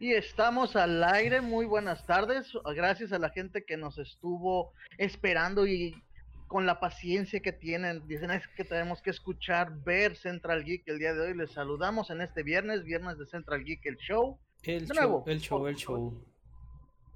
Y estamos al aire, muy buenas tardes. Gracias a la gente que nos estuvo esperando y con la paciencia que tienen. Dicen es que tenemos que escuchar, ver Central Geek el día de hoy. Les saludamos en este viernes, viernes de Central Geek, el show. El show, el show, el show.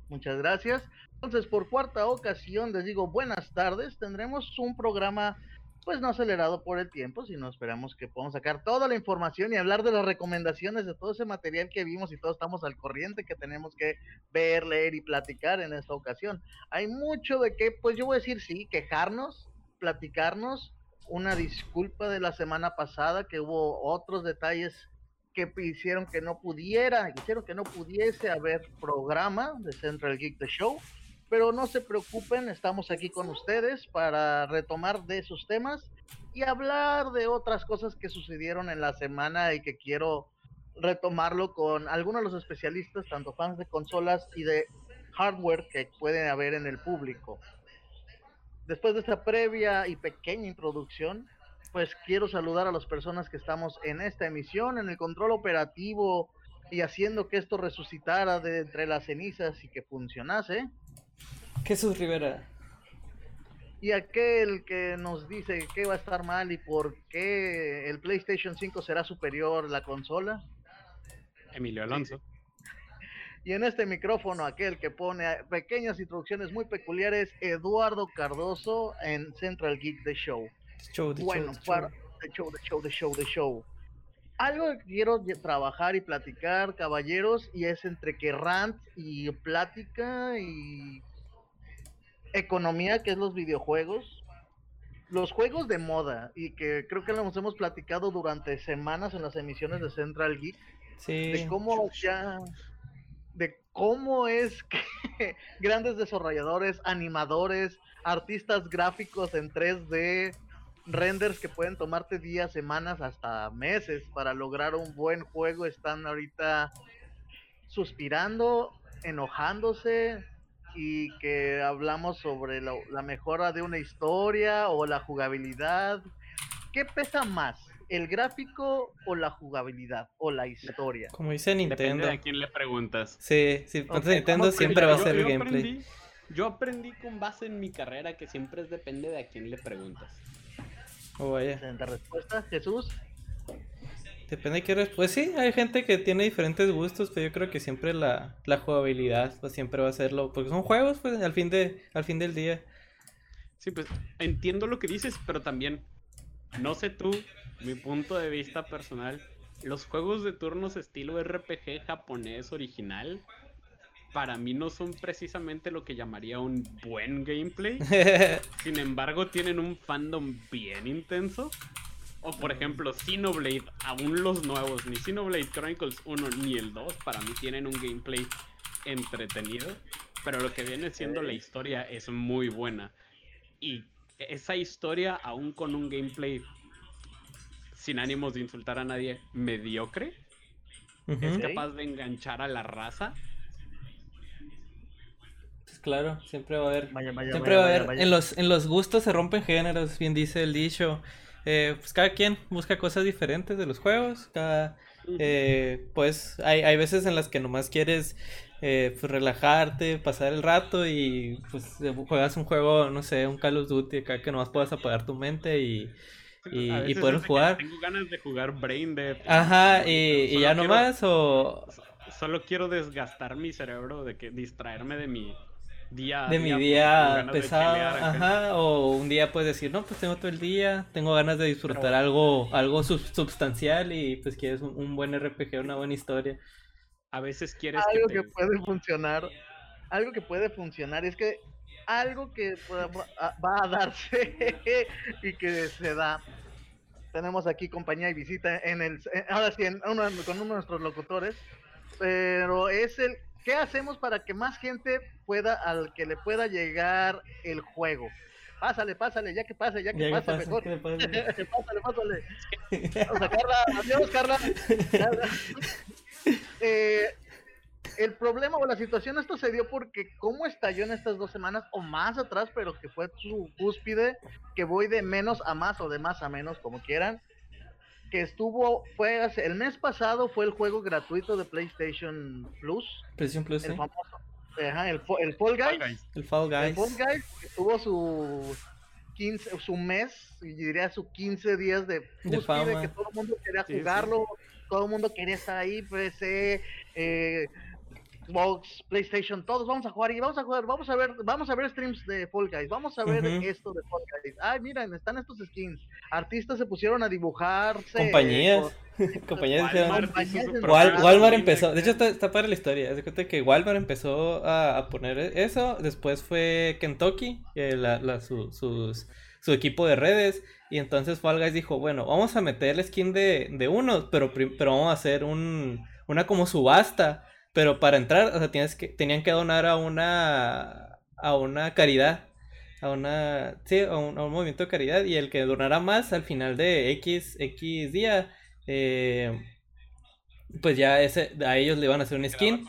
Muchas gracias. Entonces, por cuarta ocasión, les digo buenas tardes. Tendremos un programa pues no acelerado por el tiempo, sino esperamos que podamos sacar toda la información y hablar de las recomendaciones de todo ese material que vimos y todos estamos al corriente que tenemos que ver, leer y platicar en esta ocasión. Hay mucho de que, pues yo voy a decir sí, quejarnos, platicarnos, una disculpa de la semana pasada que hubo otros detalles que hicieron que no pudiera, hicieron que no pudiese haber programa de Central Geek The Show pero no se preocupen, estamos aquí con ustedes para retomar de esos temas y hablar de otras cosas que sucedieron en la semana y que quiero retomarlo con algunos de los especialistas, tanto fans de consolas y de hardware que pueden haber en el público. Después de esta previa y pequeña introducción, pues quiero saludar a las personas que estamos en esta emisión, en el control operativo y haciendo que esto resucitara de entre las cenizas y que funcionase. Jesús Rivera. Y aquel que nos dice que va a estar mal y por qué el PlayStation 5 será superior a la consola. Emilio Alonso. Y en este micrófono, aquel que pone pequeñas introducciones muy peculiares, Eduardo Cardoso en Central Geek The Show. bueno, para The Show, The Show, The Show, The Show. Algo que quiero trabajar y platicar, caballeros, y es entre que rant y plática y economía que es los videojuegos, los juegos de moda, y que creo que los hemos platicado durante semanas en las emisiones de Central Geek, de cómo ya, de cómo es que grandes desarrolladores, animadores, artistas gráficos en 3D, renders que pueden tomarte días, semanas, hasta meses para lograr un buen juego, están ahorita suspirando, enojándose, y que hablamos sobre la, mejora de una historia o la jugabilidad. ¿Qué pesa más? ¿El gráfico o la jugabilidad o la historia? Como dice Nintendo. Depende a quién le preguntas. Sí, sí, Nintendo siempre va a ser el gameplay. yo aprendí con base en mi carrera que siempre depende de a quién le preguntas. Oh, vaya. respuesta, Jesús. Depende de qué Pues sí, hay gente que tiene diferentes gustos, pero yo creo que siempre la, jugabilidad pues, siempre va a serlo. Porque son juegos, pues, al fin, de, al fin del día. Sí, pues entiendo lo que dices, pero también, no sé tú, mi punto de vista personal, los juegos de turnos estilo RPG japonés original, para mí no son precisamente lo que llamaría un buen gameplay. Sin embargo, tienen un fandom bien intenso. O por ejemplo, Xenoblade, aún los nuevos, ni Xenoblade Chronicles 1 ni el 2, para mí tienen un gameplay entretenido. Pero lo que viene siendo la historia es muy buena. Y esa historia, aún con un gameplay sin ánimos de insultar a nadie, mediocre, es capaz de enganchar a la raza. Pues claro, siempre va a haber. siempre va a haber. En los, en los gustos se rompen géneros, bien dice el dicho. Eh, pues cada quien busca cosas diferentes de los juegos. Cada, eh, pues hay, hay veces en las que nomás quieres eh, pues, relajarte, pasar el rato y pues juegas un juego, no sé, un Call of Duty acá que nomás puedas apagar tu mente y, y, poder jugar. Tengo ganas de jugar Brain Dead. Ajá, y, y ya nomás o... Solo quiero desgastar mi cerebro, de que distraerme de mi de mi día pesado, ajá, o un día puedes decir, no, pues tengo todo el día, tengo ganas de disfrutar algo, algo sustancial y pues quieres un, buen RPG, una buena historia. A veces quieres algo que, puede funcionar, algo que puede funcionar es que algo que va a darse y que se da. Tenemos aquí compañía y visita en el, ahora sí, con uno de nuestros locutores, pero es el ¿Qué hacemos para que más gente pueda, al que le pueda llegar el juego? Pásale, pásale, ya que pase, ya que pase, mejor. pásale, pásale. Vamos a Carla, adiós, Carla. Eh, el problema o la situación esto se dio porque cómo estalló en estas dos semanas o más atrás, pero que fue su cúspide, que voy de menos a más o de más a menos, como quieran. Que estuvo, fue el mes pasado fue el juego gratuito de PlayStation Plus. PlayStation Plus, el famoso, ajá, el, el Fall Guys. El Fall Guys. El Fall Guys tuvo su 15, su mes, y diría su 15 días de, de, fama. de que todo el mundo quería jugarlo, todo el mundo quería estar ahí, PC, eh, Xbox, PlayStation, todos vamos a jugar y vamos a jugar, vamos a ver, vamos a ver streams de Fall Guys, vamos a ver esto de Fall Guys. Ay, miren, están estos skins. Artistas se pusieron a dibujarse. Compañías. compañías Walmart, Walmart, empezó, de hecho está, está para la historia, de cuenta que Walmart empezó a, poner eso, después fue Kentucky, eh, la, su, sus, su equipo de redes, y entonces Fall Guys dijo, bueno, vamos a meter el skin de, de uno, pero, pero vamos a hacer un, una como subasta pero para entrar, o sea, tienes que, tenían que donar a una, a una caridad. A una, sí, a un, movimiento de caridad. Y el que donara más al final de X, X día, eh, pues ya ese, a ellos le iban a hacer un skin.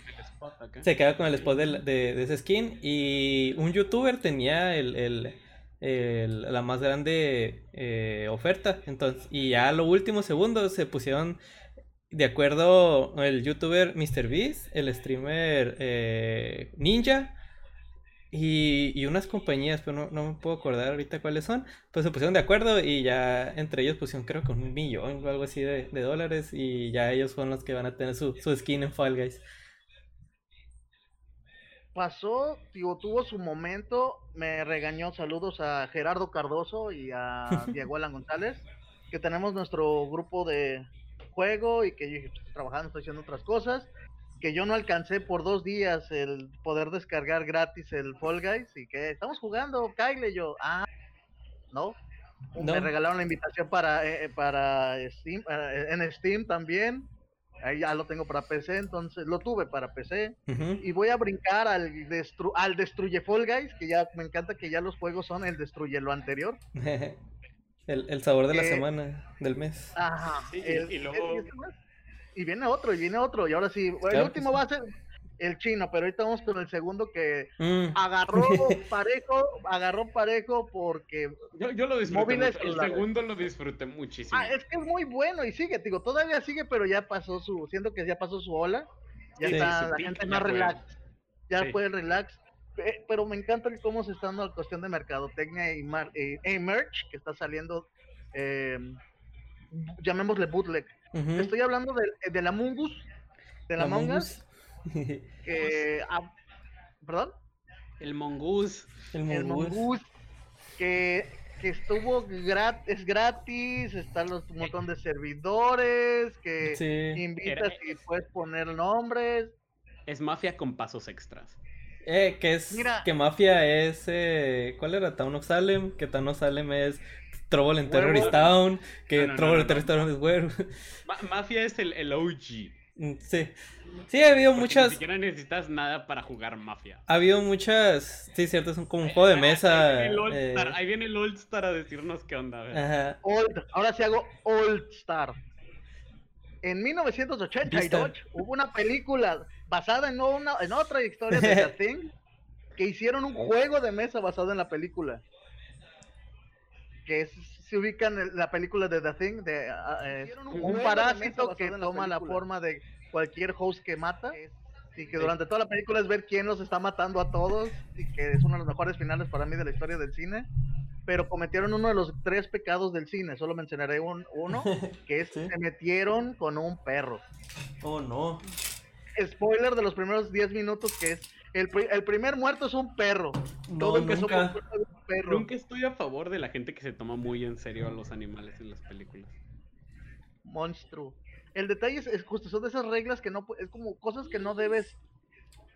Se queda con el spot de, de, ese skin. Y un youtuber tenía el, el, el la más grande eh, oferta. Entonces, y ya a los últimos segundos se pusieron de acuerdo el youtuber MrBeast, el streamer eh, Ninja y, unas compañías, pero no, me puedo acordar ahorita cuáles son, pues se pusieron de acuerdo y ya entre ellos pusieron creo que un millón o algo así de, dólares y ya ellos son los que van a tener su, skin en Fall Guys. Pasó, digo, tuvo su momento, me regañó, saludos a Gerardo Cardoso y a Diego Alan González, que tenemos nuestro grupo de, juego y que yo estoy trabajando, estoy haciendo otras cosas, que yo no alcancé por dos días el poder descargar gratis el Fall Guys y que estamos jugando, Kyle yo, ah, no, me regalaron la invitación para, eh, para Steam, eh, en Steam también. Ahí ya lo tengo para PC, entonces lo tuve para PC. Y voy a brincar al, destru al Destruye Fall Guys, que ya me encanta que ya los juegos son el Destruye lo anterior. El, el sabor de la semana, del mes. Ajá. y, luego... y viene otro, y viene otro. Y ahora sí, el último va a ser el chino, pero ahorita vamos con el segundo que mm. agarró parejo, agarró parejo porque yo, yo lo disfruté el segundo lo disfruté muchísimo. Ah, es que es muy bueno y sigue, digo, todavía sigue, pero ya pasó su, siento que ya pasó su ola, ya está la gente más relax, ya puede relax eh, pero me encanta cómo se está dando la cuestión de mercadotecnia y, mar, eh, merch que está saliendo, eh, llamémosle bootleg. Estoy hablando de, la Mungus, de la, Mongus. Ah, ¿Perdón? El Mongoose. El Mongoose. que, que estuvo gratis, es gratis, están los un montón de servidores, que invitas y puedes poner nombres. Es mafia con pasos extras. Eh, que es que Mafia es eh, ¿cuál era? Town of Salem, que Town of Salem es Trouble in Terrorist Town, que Trouble in Terrorist Town es Werewolf. Mafia es el, el OG. Mm, sí. Sí, ha habido muchas. Ni siquiera necesitas nada para jugar Mafia. Ha habido muchas. Sí, cierto, es como un juego de mesa. Ahí viene el Old Star, a decirnos qué onda. Ajá. Old, ahora sí hago Old Star. En 1988 hubo una película basada en, una, en otra historia de The Thing, que hicieron un juego de mesa basado en la película. Que se ubica en la película de The Thing, de un, parásito que toma la, forma de cualquier host que mata. Y que durante toda la película es ver quién los está matando a todos. Y que es uno de los mejores finales para mí de la historia del cine pero cometieron uno de los tres pecados del cine. Solo mencionaré un, uno, que es se metieron con un perro. Oh, no spoiler de los primeros 10 minutos que es el, el, primer muerto es un perro. Todo empezó nunca. por un perro. Nunca estoy a favor de la gente que se toma muy en serio a los animales en las películas. Monstruo. El detalle es, justo, son de esas reglas que no es como cosas que no debes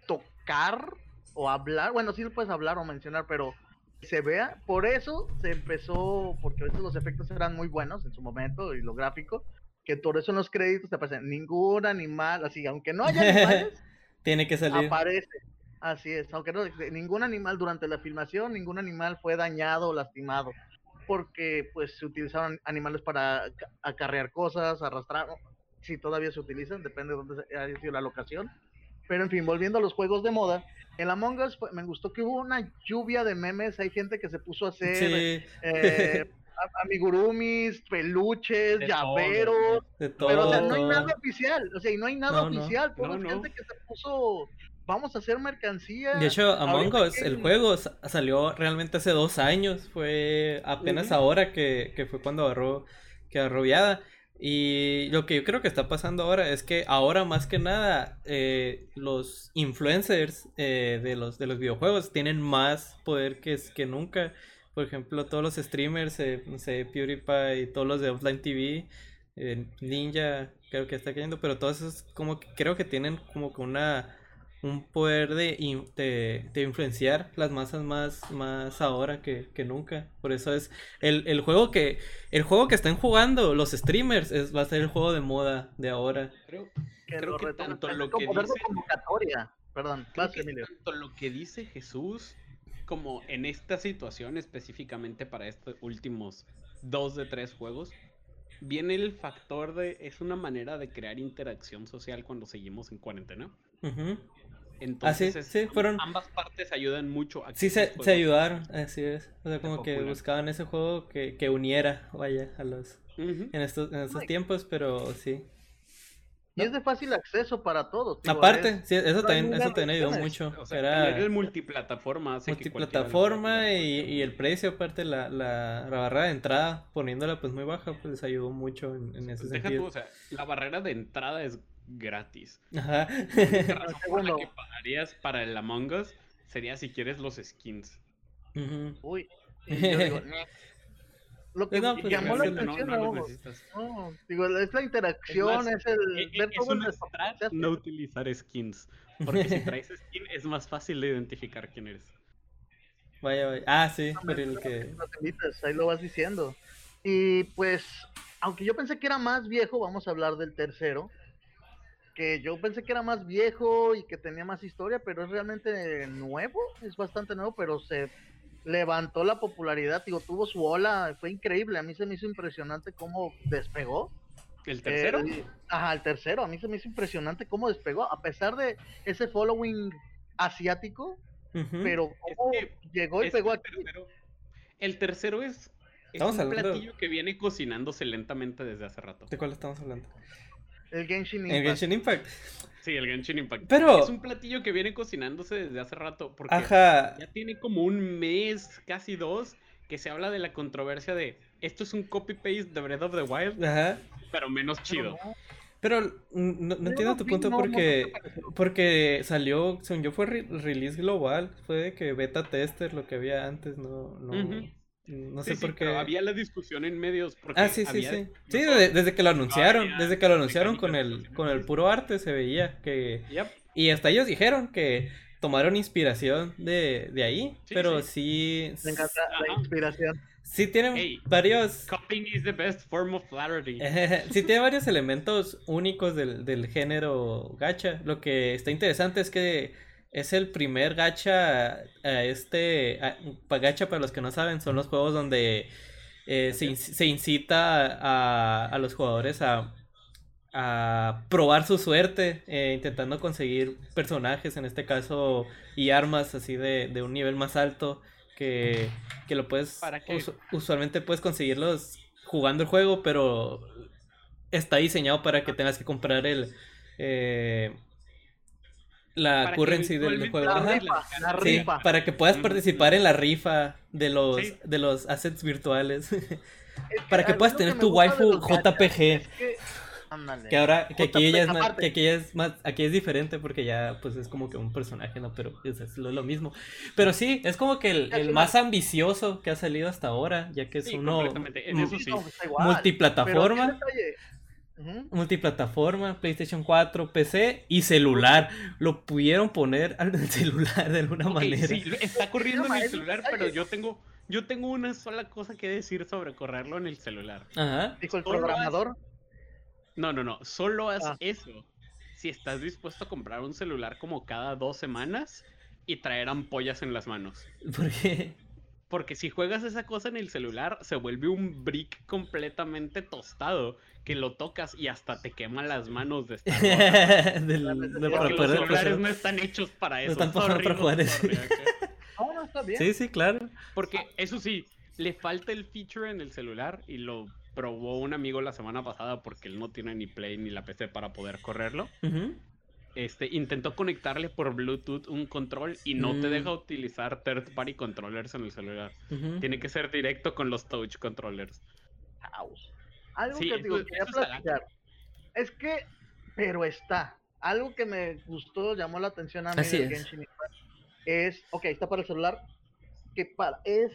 tocar o hablar. Bueno, sí puedes hablar o mencionar, pero se vea. Por eso se empezó, porque a veces los efectos eran muy buenos en su momento y lo gráfico que por eso en los créditos te aparecen ningún animal, así, aunque no haya animales, tiene que salir. Aparece. Así es, aunque no, ningún animal durante la filmación, ningún animal fue dañado o lastimado, porque pues se utilizaron animales para acarrear cosas, arrastrar, si todavía se utilizan, depende de dónde haya sido la locación. Pero en fin, volviendo a los juegos de moda, en Among Us pues, me gustó que hubo una lluvia de memes, hay gente que se puso a hacer eh, amigurumis, peluches, llaveros. pero, o sea, no hay nada oficial. O sea, y no hay nada oficial. Todo gente que se puso vamos a hacer mercancía. De hecho, Among Us, el juego salió realmente hace dos años. Fue apenas ahora que, que, fue cuando agarró, que agarró viada. Y lo que yo creo que está pasando ahora es que ahora más que nada eh, los influencers eh, de, los, de los videojuegos tienen más poder que, que nunca. Por ejemplo, todos los streamers, eh, no sé, PewDiePie todos los de Offline TV, Ninja, creo que está cayendo, pero todos esos como que creo que tienen como que una un poder de, de, influenciar las masas más, más ahora que, nunca. Por eso es el, juego que el juego que están jugando los streamers es, va a ser el juego de moda de ahora. Creo, que tanto lo que dice Perdón, tanto lo que dice Jesús como en esta situación específicamente para estos últimos dos de tres juegos viene el factor de es una manera de crear interacción social cuando seguimos en cuarentena. Entonces, ah, sí, fueron... ambas partes ayudan mucho. A sí, se, se, ayudaron, así es. O sea, como que buscaban ese juego que, que uniera, vaya, a los... En estos, en estos tiempos, pero sí. Y es de fácil acceso para todos. Aparte, sí, eso también, eso también ayudó mucho. O sea, Era el multiplataforma. multiplataforma y, y, el precio, aparte, la, la, la, barrera de entrada, poniéndola pues muy baja, pues les ayudó mucho en, en ese sentido. o sea, la barrera de entrada es gratis. Ajá. La razón la que pagarías para el Among Us sería si quieres los skins. Uy. lo que no, pues, llamó la atención no, no, no, digo, es la interacción, es, el e, e, ver todo el no utilizar skins. Porque si traes skin es más fácil de identificar quién eres. Vaya, vaya. Ah, sí, pero el que. ahí lo vas diciendo. Y pues, aunque yo pensé que era más viejo, vamos a hablar del tercero que yo pensé que era más viejo y que tenía más historia, pero es realmente nuevo, es bastante nuevo, pero se levantó la popularidad, digo, tuvo su ola, fue increíble, a mí se me hizo impresionante cómo despegó. ¿El tercero? Eh, ajá, el tercero, a mí se me hizo impresionante cómo despegó, a pesar de ese following asiático, pero cómo llegó y pegó aquí. el tercero es, es un platillo que viene cocinándose lentamente desde hace rato. ¿De cuál estamos hablando? El Genshin Impact. El Genshin Impact. Sí, el Genshin Impact. Pero... Es un platillo que viene cocinándose desde hace rato. Porque ya tiene como un mes, casi dos, que se habla de la controversia de esto es un copy-paste de Breath of the Wild, Ajá. pero menos chido. Pero no, entiendo tu punto porque porque salió, según yo fue release global, fue de que beta tester lo que había antes, no no no sé por qué. había la discusión en medios. Porque ah, sí, sí, sí. Sí, desde, que lo anunciaron. desde que lo anunciaron con el, con el puro arte se veía que. Y hasta ellos dijeron que tomaron inspiración de, de ahí. pero sí. Me encanta la inspiración. Sí tienen varios. Copying is the best form of flattery. sí tiene varios elementos únicos del, del género gacha. Lo que está interesante es que es el primer gacha, este, gacha para los que no saben, son los juegos donde eh, se, incita a, los jugadores a, probar su suerte, eh, intentando conseguir personajes, en este caso, y armas así de, un nivel más alto, que, lo puedes, usualmente puedes conseguirlos jugando el juego, pero está diseñado para que tengas que comprar el... Eh, la currency del, juego. para que puedas participar en la rifa de los, de los assets virtuales. para que puedas tener tu waifu JPG. que, ahora, que aquí ella es más, que aquí es más, aquí es diferente porque ya pues es como que un personaje, ¿no? Pero es, lo, mismo. Pero sí, es como que el, más ambicioso que ha salido hasta ahora, ya que es uno multiplataforma multiplataforma, PlayStation 4, PC y celular. Lo pudieron poner al celular de alguna manera. Sí, está corriendo en el celular, pero yo tengo, yo tengo una sola cosa que decir sobre correrlo en el celular. Ajá. ¿Dijo el programador? No, no, no. Solo haz ah. eso si estás dispuesto a comprar un celular como cada dos semanas y traer ampollas en las manos. ¿Por qué? Porque si juegas esa cosa en el celular, se vuelve un brick completamente tostado. Que lo tocas y hasta te quema las manos de estar. los celulares no están hechos para eso. No están para jugar eso. No, no está bien. Sí, sí, claro. Porque eso sí, le falta el feature en el celular y lo probó un amigo la semana pasada porque él no tiene ni Play ni la PC para poder correrlo. Este, intentó conectarle por Bluetooth un control y no te deja mm. utilizar third party controllers en el celular. Tiene que ser directo con los touch controllers. Algo que digo, quería platicar. Es que, pero está. Algo que me gustó, llamó la atención a mí de Genshin Impact es, ok, está para el celular, que para, es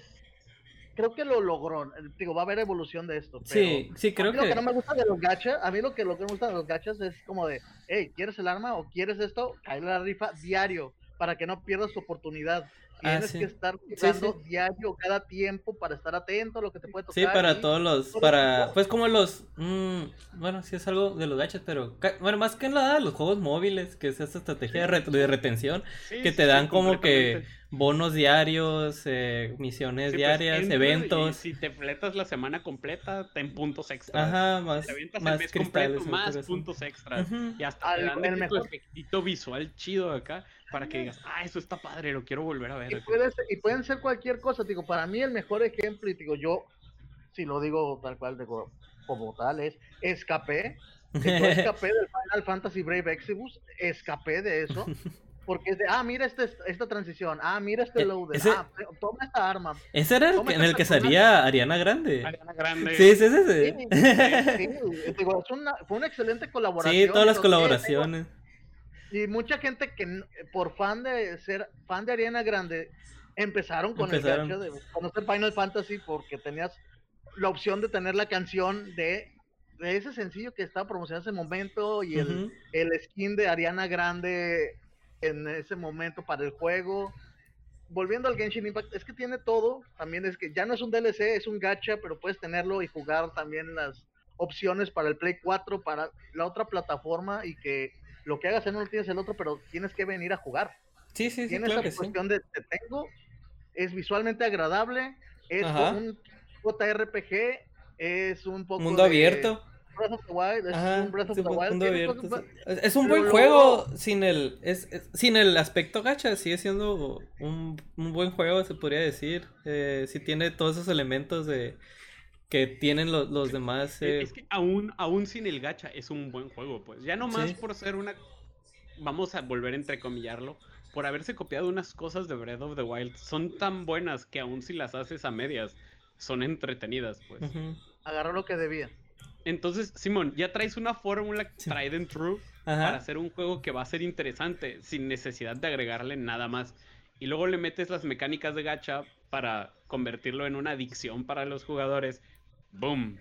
creo que lo logró. Digo, va a haber evolución de esto. sí, sí, creo a mí que... Lo que no me gusta de los gachas, a mí lo que, lo que me gusta de los gachas es como de, hey, ¿quieres el arma o quieres esto? Cae la rifa diario para que no pierdas tu oportunidad. Ah, Tienes que estar jugando diario cada tiempo para estar atento a lo que te puede tocar. Sí, para todos los, para, pues como los, mm, bueno, sí es algo de los gachas, pero, bueno, más que nada los juegos móviles, que es esta estrategia de, retención, que te dan como que bonos diarios, eh, misiones pues, diarias, eventos. si te fletas la semana completa, ten puntos extras. Ajá, más, más el completo, más puntos extras. Y hasta te dan el mejor efectito visual chido acá para que digas, ah, eso está padre, lo quiero volver a ver. Y, pueden ser cualquier cosa, digo, para mí el mejor ejemplo, y digo, yo, si lo digo tal cual, digo, como tal, es escapé, escapé del Final Fantasy Brave Exibus, escapé de eso, porque es de, ah, mira este, esta transición, ah, mira este e, loader, ah, toma esta arma. Ese era el en el que salía Ariana Grande. Ariana Grande. Sí, sí, sí. sí. sí, Digo, una, fue una excelente colaboración. Sí, todas las colaboraciones. Y mucha gente que por fan de ser fan de Ariana Grande empezaron con el gacho de conocer Final Fantasy porque tenías la opción de tener la canción de, ese sencillo que estaba promocionando en ese momento y el, el skin de Ariana Grande en ese momento para el juego. Volviendo al Genshin Impact, es que tiene todo. También es que ya no es un DLC, es un gacha, pero puedes tenerlo y jugar también las opciones para el Play 4, para la otra plataforma y que lo que hagas en uno tienes el otro, pero tienes que venir a jugar. Sí, sí, sí. Tienes esa cuestión de te tengo, es visualmente agradable, es un JRPG, es un poco. Mundo abierto. Breath of the Wild, es un Breath of the Wild. Es un buen juego sin el es, sin el aspecto gacha, sigue siendo un, un buen juego, se podría decir. Eh, si tiene todos esos elementos de que tienen los, los demás. Es eh, que aún, aún sin el gacha es un buen juego, pues. Ya no más por ser una. Vamos a volver a entrecomillarlo. Por haberse copiado unas cosas de Breath of the Wild. Son tan buenas que aún si las haces a medias, son entretenidas, pues. Agarró lo que debía. Entonces, Simón, ya traes una fórmula tried and true para hacer un juego que va a ser interesante, sin necesidad de agregarle nada más. Y luego le metes las mecánicas de gacha para convertirlo en una adicción para los jugadores Boom.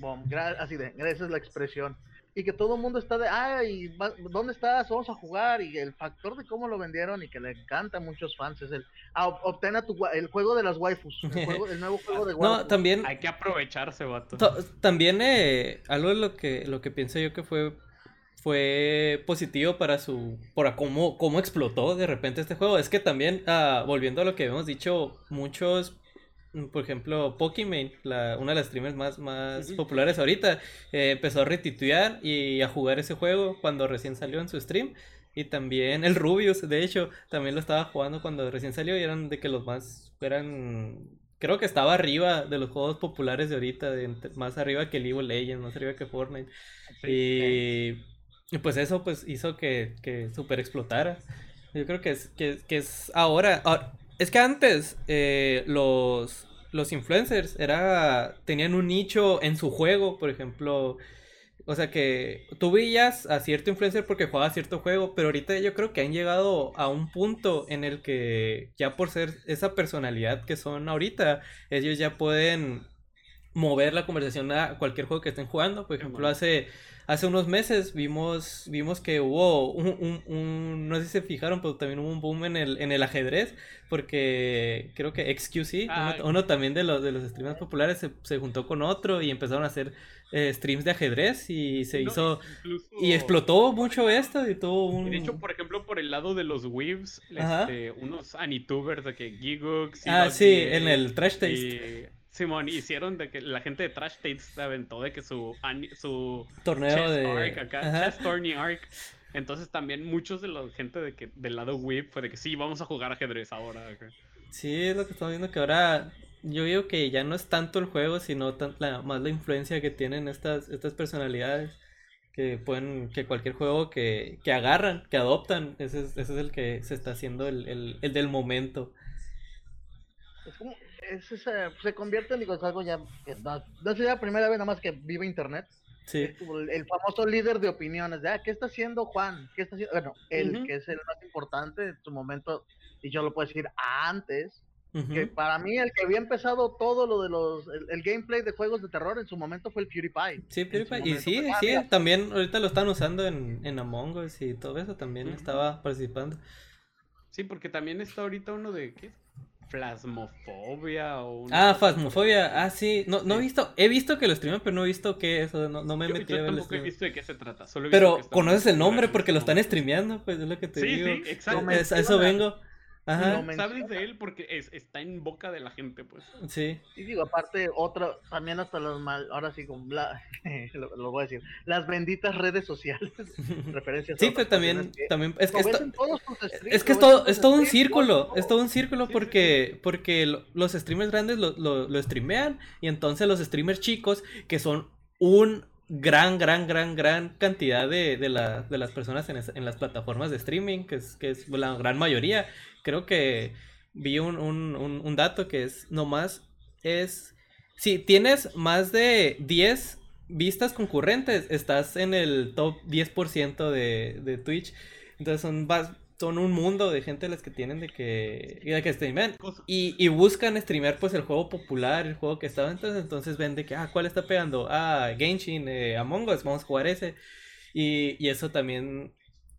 Boom. Así de, esa es la expresión. Y que todo el mundo está de, ay, ¿dónde estás? Vamos a jugar. Y el factor de cómo lo vendieron y que le encanta a muchos fans es el, ah, obtén tu, el juego de las waifus. El, nuevo juego de waifus. No, también. Hay que aprovecharse, vato. También, eh, algo de lo que, lo que pienso yo que fue fue positivo para su para cómo, cómo explotó de repente este juego es que también ah, volviendo a lo que hemos dicho muchos por ejemplo, Pokimane, la, una de las streamers más, más populares ahorita, eh, empezó a retituar y a jugar ese juego cuando recién salió en su stream. Y también el Rubius, de hecho, también lo estaba jugando cuando recién salió y eran de que los más eran creo que estaba arriba de los juegos populares de ahorita, más arriba que League of Legends, más arriba que Fortnite. y, pues eso pues hizo que, que super explotara. Yo creo que es, que, que es ahora, ahora es que antes eh, los, los influencers era, tenían un nicho en su juego, por ejemplo. O sea que tú veías a cierto influencer porque jugaba cierto juego, pero ahorita yo creo que han llegado a un punto en el que ya por ser esa personalidad que son ahorita, ellos ya pueden mover la conversación a cualquier juego que estén jugando. Por ejemplo, hace hace unos meses vimos, vimos que hubo un, un, no sé si se fijaron, pero también hubo un boom en el, en el ajedrez, porque creo que XQC, uno, también de los, de los streamers populares, se, se juntó con otro y empezaron a hacer eh, streams de ajedrez y se hizo y explotó mucho esto y todo un... De hecho, por ejemplo, por el lado de los weaves, este, unos anitubers de que Gigux... Ah, sí, en el Trash Taste. Simón, hicieron de que la gente de Trash Taste se aventó de que su, su torneo de arc acá, Chess Tourney Arc. Entonces también muchos de la gente de que del lado whip fue de que sí, vamos a jugar ajedrez ahora. Sí, es lo que estamos viendo que ahora yo digo que ya no es tanto el juego, sino más la influencia que tienen estas, estas personalidades que pueden, que cualquier juego que, que agarran, que adoptan, ese es, ese es el que se está haciendo el, el, el del momento. Es como, es, se convierte en digo, es algo ya, no, no es la primera vez nada más que vive internet. Sí. el, famoso líder de opiniones, de, ah, ¿qué está haciendo Juan? ¿Qué está haciendo? Bueno, el que es el más importante en su momento, y yo lo puedo decir antes, que para mí el que había empezado todo lo de los el, gameplay de juegos de terror en su momento fue el PewDiePie. Sí, PewDiePie. Y sí, sí, también ahorita lo están usando en, en Among Us y todo eso también estaba participando. Sí, porque también está ahorita uno de ¿qué? Flasmofobia o Ah, Fasmofobia. Ah, sí. No, no he visto, he visto que lo streaman, pero no he visto qué es, no, no me he metido yo tampoco he visto de qué se trata. pero conoces el nombre porque lo están streameando, pues es lo que te digo. Sí, exacto. a eso vengo. Ajá. Sabes de él porque es, está en boca de la gente, pues. Sí. Y digo, aparte, otra, también hasta los mal, ahora sí, con la, lo, voy a decir, las benditas redes sociales, referencias. Sí, pero también, también, es que, es, que es todo, es todo un círculo, es todo un círculo porque, porque los streamers grandes lo, lo, lo streamean y entonces los streamers chicos, que son un gran, gran, gran, gran cantidad de, de, de las personas en, en, las plataformas de streaming, que es, que es la gran mayoría, creo que vi un, un, dato que es nomás es si tienes más de 10 vistas concurrentes, estás en el top 10% de, de Twitch. Entonces son, son un mundo de gente las que tienen de que, de que streamean. Y, y, buscan streamear pues el juego popular, el juego que estaba entonces, entonces ven de que, ah, ¿cuál está pegando? Ah, Genshin, eh, Among Us, vamos a jugar ese. Y, y eso también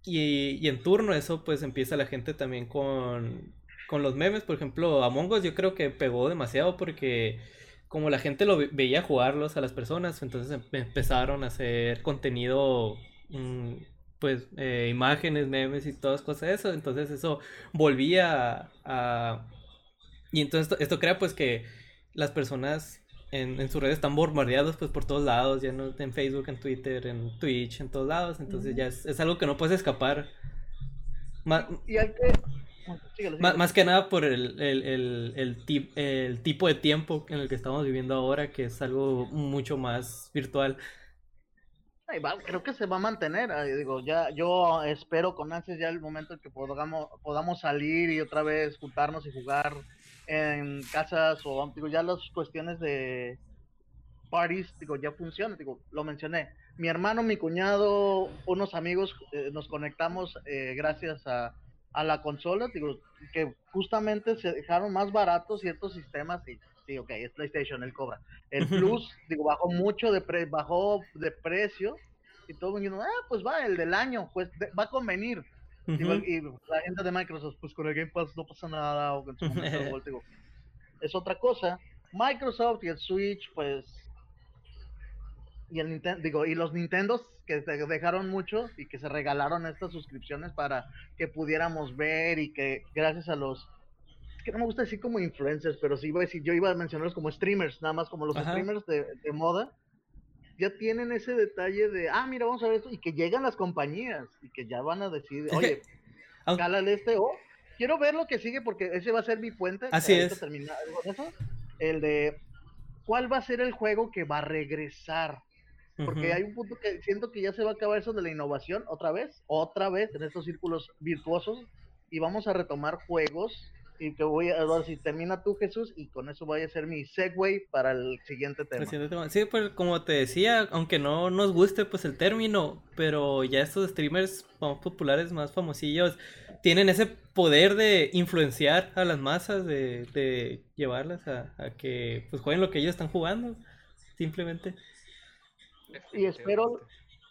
y, y, en turno eso pues empieza la gente también con, con los memes. Por ejemplo, Among Us yo creo que pegó demasiado porque como la gente lo veía jugarlos a las personas, entonces em, empezaron a hacer contenido, mm, pues eh, imágenes, memes y todas cosas de eso. Entonces eso volvía a... Y entonces esto, esto crea pues que las personas en, en sus redes están bombardeados pues por todos lados, ya no en Facebook, en Twitter, en Twitch, en todos lados, entonces ya es, es, algo que no puedes escapar. Más, y hay que... Más, que nada por el, el, el, el, el tipo de tiempo en el que estamos viviendo ahora, que es algo mucho más virtual. Creo que se va a mantener. Digo, ya yo espero con ansias ya el momento en que podamos, podamos salir y otra vez juntarnos y jugar en casas o digo, ya las cuestiones de parties, digo, ya funcionan, digo, lo mencioné. Mi hermano, mi cuñado, unos amigos eh, nos conectamos eh, gracias a, a, la consola, digo, que justamente se dejaron más baratos ciertos sistemas y sí, ok, es PlayStation, él cobra. El Plus, digo, bajó mucho de pre bajó de precio y todo el mundo, ah, pues va, el del año, pues va a convenir y la gente de Microsoft, pues con el Game Pass no pasa nada, o en su momento, digo, es otra cosa. Microsoft y el Switch, pues, y el Nintendo, digo, y los Nintendos que dejaron mucho y que se regalaron estas suscripciones para que pudiéramos ver y que gracias a los que no me gusta decir como influencers, pero sí iba a decir, yo iba a mencionarlos como streamers, nada más como los streamers de, de moda, ya tienen ese detalle de, ah, mira, vamos a ver esto, y que llegan las compañías y que ya van a decir, oye, cálale este, o quiero ver lo que sigue porque ese va a ser mi puente. Así es. el de, ¿cuál va a ser el juego que va a regresar? Porque hay un punto que siento que ya se va a acabar eso de la innovación otra vez, otra vez en estos círculos virtuosos y vamos a retomar juegos y que voy a ver si termina tú Jesús y con eso voy a hacer mi segue para el siguiente tema. Sí, pues como te decía, aunque no nos guste pues el término, pero ya estos streamers más populares, más famosillos, tienen ese poder de influenciar a las masas, de, de llevarlas a, a que pues jueguen lo que ellos están jugando, simplemente. Y espero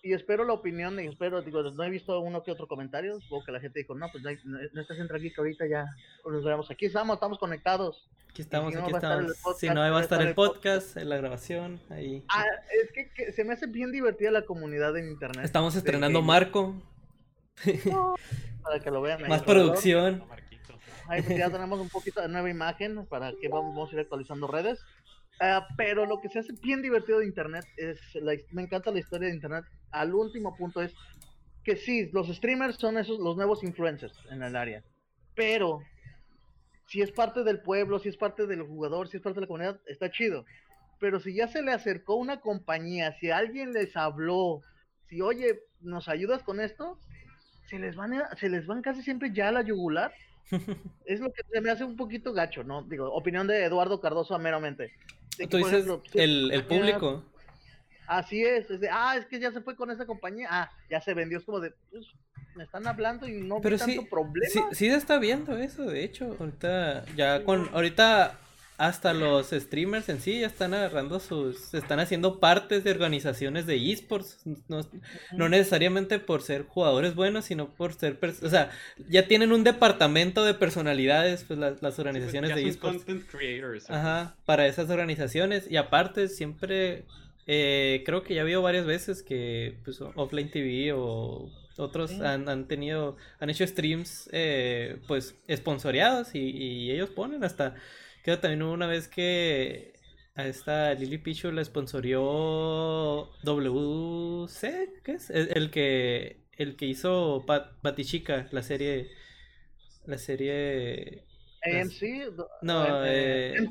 y espero la opinión y espero, digo, no he visto uno que otro comentario, supongo que la gente dijo, no, pues no, no estás aquí que ahorita ya nos vemos. Aquí estamos, estamos conectados. Aquí estamos, aquí estamos. si no, va a estar el podcast, en la grabación, ahí. Ah, es que, se me hace bien divertida la comunidad en internet. Estamos estrenando Marco. para que lo vean. Más producción. Ahí pues ya tenemos un poquito de nueva imagen para que vamos a ir actualizando redes. Ah, pero lo que se hace bien divertido de Internet es, me encanta la historia de Internet. Al último punto es que sí, los streamers son esos los nuevos influencers en el área, pero si es parte del pueblo, si es parte del jugador, si es parte de la comunidad, está chido. Pero si ya se le acercó una compañía, si alguien les habló, si oye, ¿nos ayudas con esto? Se les van, se les van casi siempre ya a la yugular. es lo que se me hace un poquito gacho, ¿no? Digo, opinión de Eduardo Cardoso meramente. Tú dices el, el público. Así es, es de, ah, es que ya se fue con esa compañía, ah, ya se vendió, es como de, pues, me están hablando y no Pero sí, tanto problema. Sí, sí se está viendo eso, de hecho, ahorita, ya con, ahorita hasta los streamers en sí ya están agarrando sus, están haciendo partes de organizaciones de esports, no, no necesariamente por ser jugadores buenos, sino por ser, o sea, ya tienen un departamento de personalidades, pues las, las organizaciones de esports. Ajá, para esas organizaciones. Y aparte siempre eh, creo que ya vio varias veces que pues, Offline TV o otros han, han, tenido, han hecho streams eh, pues esponsoreados y, ellos ponen hasta, creo también hubo una vez que a esta Lily Pichu la sponsorió WC, ¿qué es? El, que el que hizo Batichica, la serie la serie AMC no eh,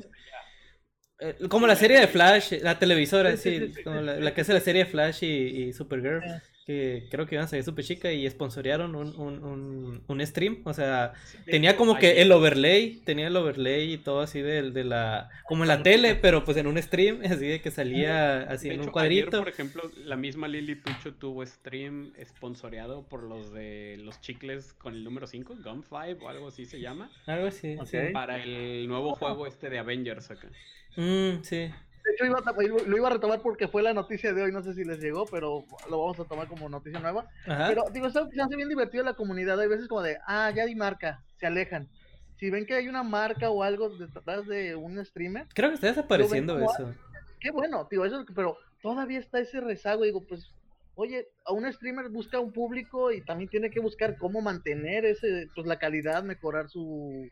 eh, como la serie de Flash, la televisora, sí, como la, que hace la serie de Flash y, Supergirl, ah. Que creo que iban a salir super chica y sponsorearon un, un, un, stream, o sea, tenía como que el overlay, tenía el overlay y todo así de, de la, como en la tele, pero pues en un stream, así de que salía así en un cuadrito. por ejemplo, la misma Lily Pucho tuvo stream sponsoreado por los de los chicles con el número 5, Gun 5 o algo así se llama. Algo así, Para el nuevo juego este de Avengers acá. Mm, sí. De hecho, iba lo iba a retomar porque fue la noticia de hoy, no sé si les llegó, pero lo vamos a tomar como noticia nueva. Pero digo, se hace bien divertido la comunidad, hay veces como de, ah, ya di marca, se alejan. Si ven que hay una marca o algo detrás de un streamer. Creo que está desapareciendo eso. Qué bueno, tío, eso, pero todavía está ese rezago, digo, pues, oye, a un streamer busca un público y también tiene que buscar cómo mantener ese, pues la calidad, mejorar su,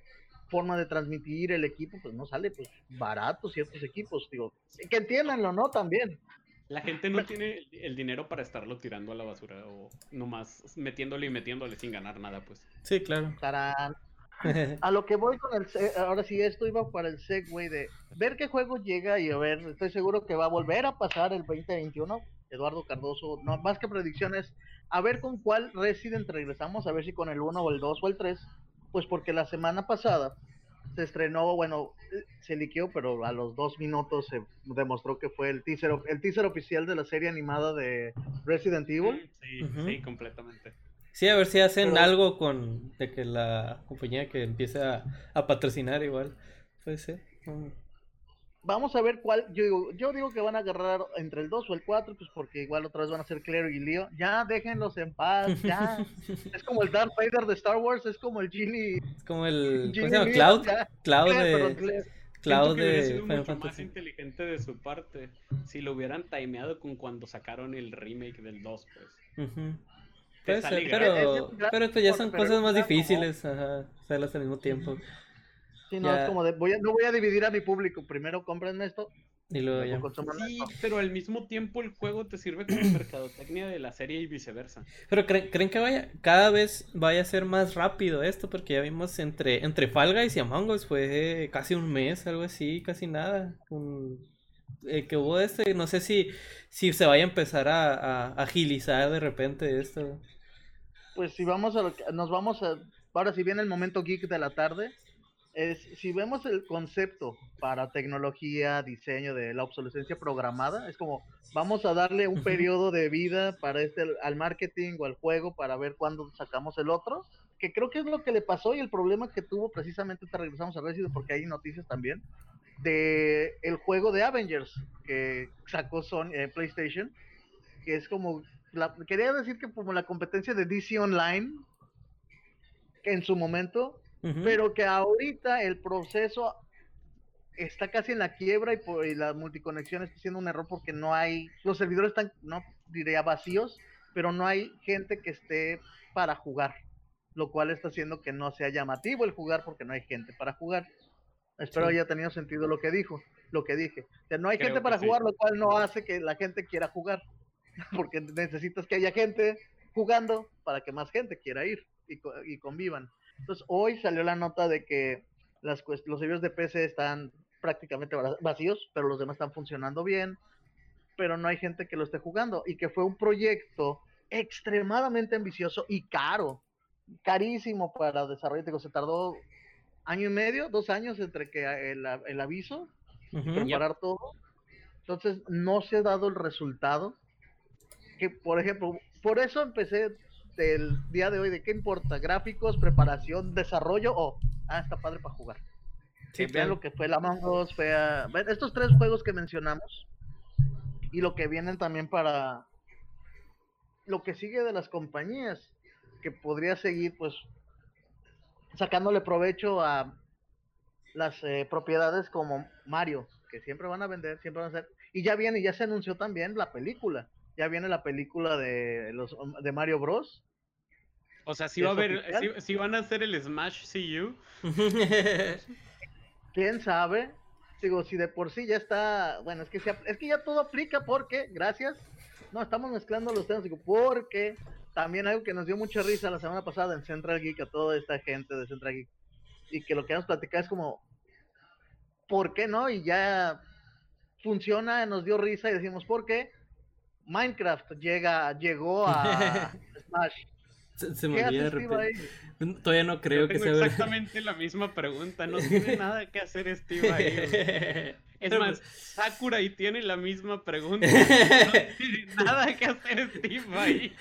forma de transmitir el equipo, pues no sale pues barato ciertos equipos, digo, que entiéndanlo, ¿no? También. La gente no tiene el dinero para estarlo tirando a la basura o nomás metiéndole y metiéndole sin ganar nada, pues. Sí, claro. A lo que voy con el. Ahora sí, esto iba para el segue de ver qué juego llega y a ver, estoy seguro que va a volver a pasar el 2021. Eduardo Cardoso, no más que predicciones, a ver con cuál Resident regresamos, a ver si con el 1 o el 2 o el 3 pues porque la semana pasada se estrenó, bueno, se liqueó, pero a los dos minutos se demostró que fue el teaser, el teaser oficial de la serie animada de Resident Evil. Sí, sí, completamente. Sí, a ver si hacen algo con de que la compañía que empiece a, patrocinar igual. Puede ser vamos a ver cuál, yo digo, yo digo que van a agarrar entre el 2 o el 4, pues porque igual otra vez van a ser Claire y Leo. Ya, déjenlos en paz, ya. es como el Darth Vader de Star Wars, es como el Genie. Es como el, ¿cómo se llama? Cloud. Cloud de... Cloud de mucho más inteligente de su parte si lo hubieran timeado con cuando sacaron el remake del 2, pues. Puede ser, pero, pero esto ya son cosas más difíciles, ajá, hacerlas al mismo tiempo no, es como de, voy a, no voy a dividir a mi público, primero cómprenme esto. Y luego ya. Sí, pero al mismo tiempo el juego te sirve como mercadotecnia de la serie y viceversa. Pero ¿creen, que vaya cada vez vaya a ser más rápido esto? Porque ya vimos entre, entre Fall Guys y Among Us fue casi un mes, algo así, casi nada. Eh, que hubo este, no sé si, si se vaya a empezar a, agilizar de repente esto. Pues si vamos a lo que, nos vamos a, ahora si viene el momento geek de la tarde, es, si vemos el concepto para tecnología, diseño de la obsolescencia programada, es como vamos a darle un periodo de vida para este al marketing o al juego para ver cuándo sacamos el otro, que creo que es lo que le pasó y el problema que tuvo precisamente te regresamos a Resident porque hay noticias también de el juego de Avengers que sacó Sony eh, PlayStation, que es como quería decir que como la competencia de DC Online que en su momento pero que ahorita el proceso está casi en la quiebra y, por, la multiconexión está siendo un error porque no hay, los servidores están, no diría vacíos, pero no hay gente que esté para jugar, lo cual está haciendo que no sea llamativo el jugar porque no hay gente para jugar. Espero haya tenido sentido lo que dijo, lo que dije. No hay gente para jugar, lo cual no hace que la gente quiera jugar, porque necesitas que haya gente jugando para que más gente quiera ir y, y convivan. Entonces, hoy salió la nota de que Las, los servidores de PC están prácticamente vacíos, pero los demás están funcionando bien, pero no hay gente que lo esté jugando y que fue un proyecto extremadamente ambicioso y caro, carísimo para desarrollo. se tardó año y medio, dos años entre que el, el aviso, preparar todo. Entonces no se ha dado el resultado. Que por ejemplo, por eso empecé del día de hoy de qué importa, gráficos, preparación, desarrollo o ah, está padre para jugar. Sí, vean lo que fue la Among fea. Estos tres juegos que mencionamos y lo que vienen también para lo que sigue de las compañías que podría seguir pues sacándole provecho a las eh, propiedades como Mario, que siempre van a vender, siempre van a ser. Y ya viene, ya se anunció también la película. Ya viene la película de los de Mario Bros. O sea, si va a haber, si, van a hacer el Smash CU. ¿Quién sabe? Digo, si de por sí ya está, bueno, es que es que ya todo aplica porque, gracias, no, estamos mezclando los temas, digo, porque también algo que nos dio mucha risa la semana pasada en Central Geek a toda esta gente de Central Geek y que lo que vamos a platicar es como, ¿por qué no? Y ya funciona, nos dio risa y decimos, ¿por qué? Minecraft llega, llegó a Smash. Se, me olvida de repente. Todavía no creo que sea exactamente la misma pregunta. No tiene nada que hacer Steve ahí. Es más, Sakurai tiene la misma pregunta. No tiene nada que hacer Steve ahí.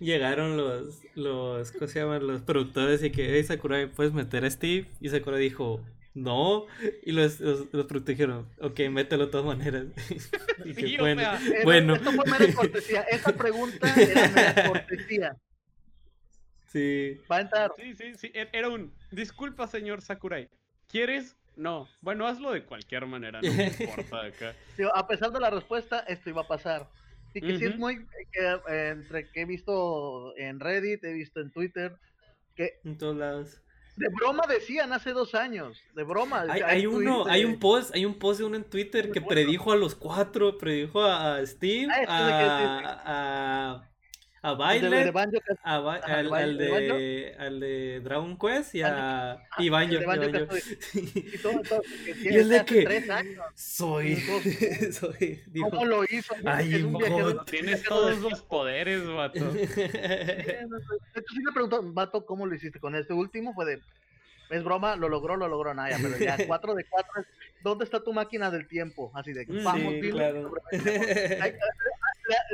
Llegaron los, los, ¿cómo se llaman? Los productores y que, hey, Sakurai, ¿puedes meter a Steve? Y Sakurai dijo, no. Y los, los, dijeron, ok, mételo de todas maneras. y bueno, bueno. Esto fue mera cortesía. Esa pregunta era mera cortesía. Sí. Va a entrar. Sí, sí, sí. E-, era un, disculpa, señor Sakurai. ¿Quieres no, bueno, hazlo de cualquier manera, no me importa acá. a pesar de la respuesta, esto iba a pasar. Y que sí es muy, eh, entre que he visto en Reddit, he visto en Twitter, que... En todos lados. De broma decían hace dos años, de broma. Hay, uno, hay un post, hay un post de uno en Twitter que predijo a los cuatro, predijo a, Steve, ah, a a A al, al, de, al de Dragon Quest y a y Banjo. Y, todo, todo, y es de que soy, soy dijo, ¿Cómo lo hizo? Ay, bot. Tienes todos los poderes, vato. De hecho, sí me preguntó, vato, ¿cómo lo hiciste con este último? Fue de, es broma, lo logró, lo logró Naya, pero ya 4 de 4 ¿dónde está tu máquina del tiempo? Así de, vamos, sí, claro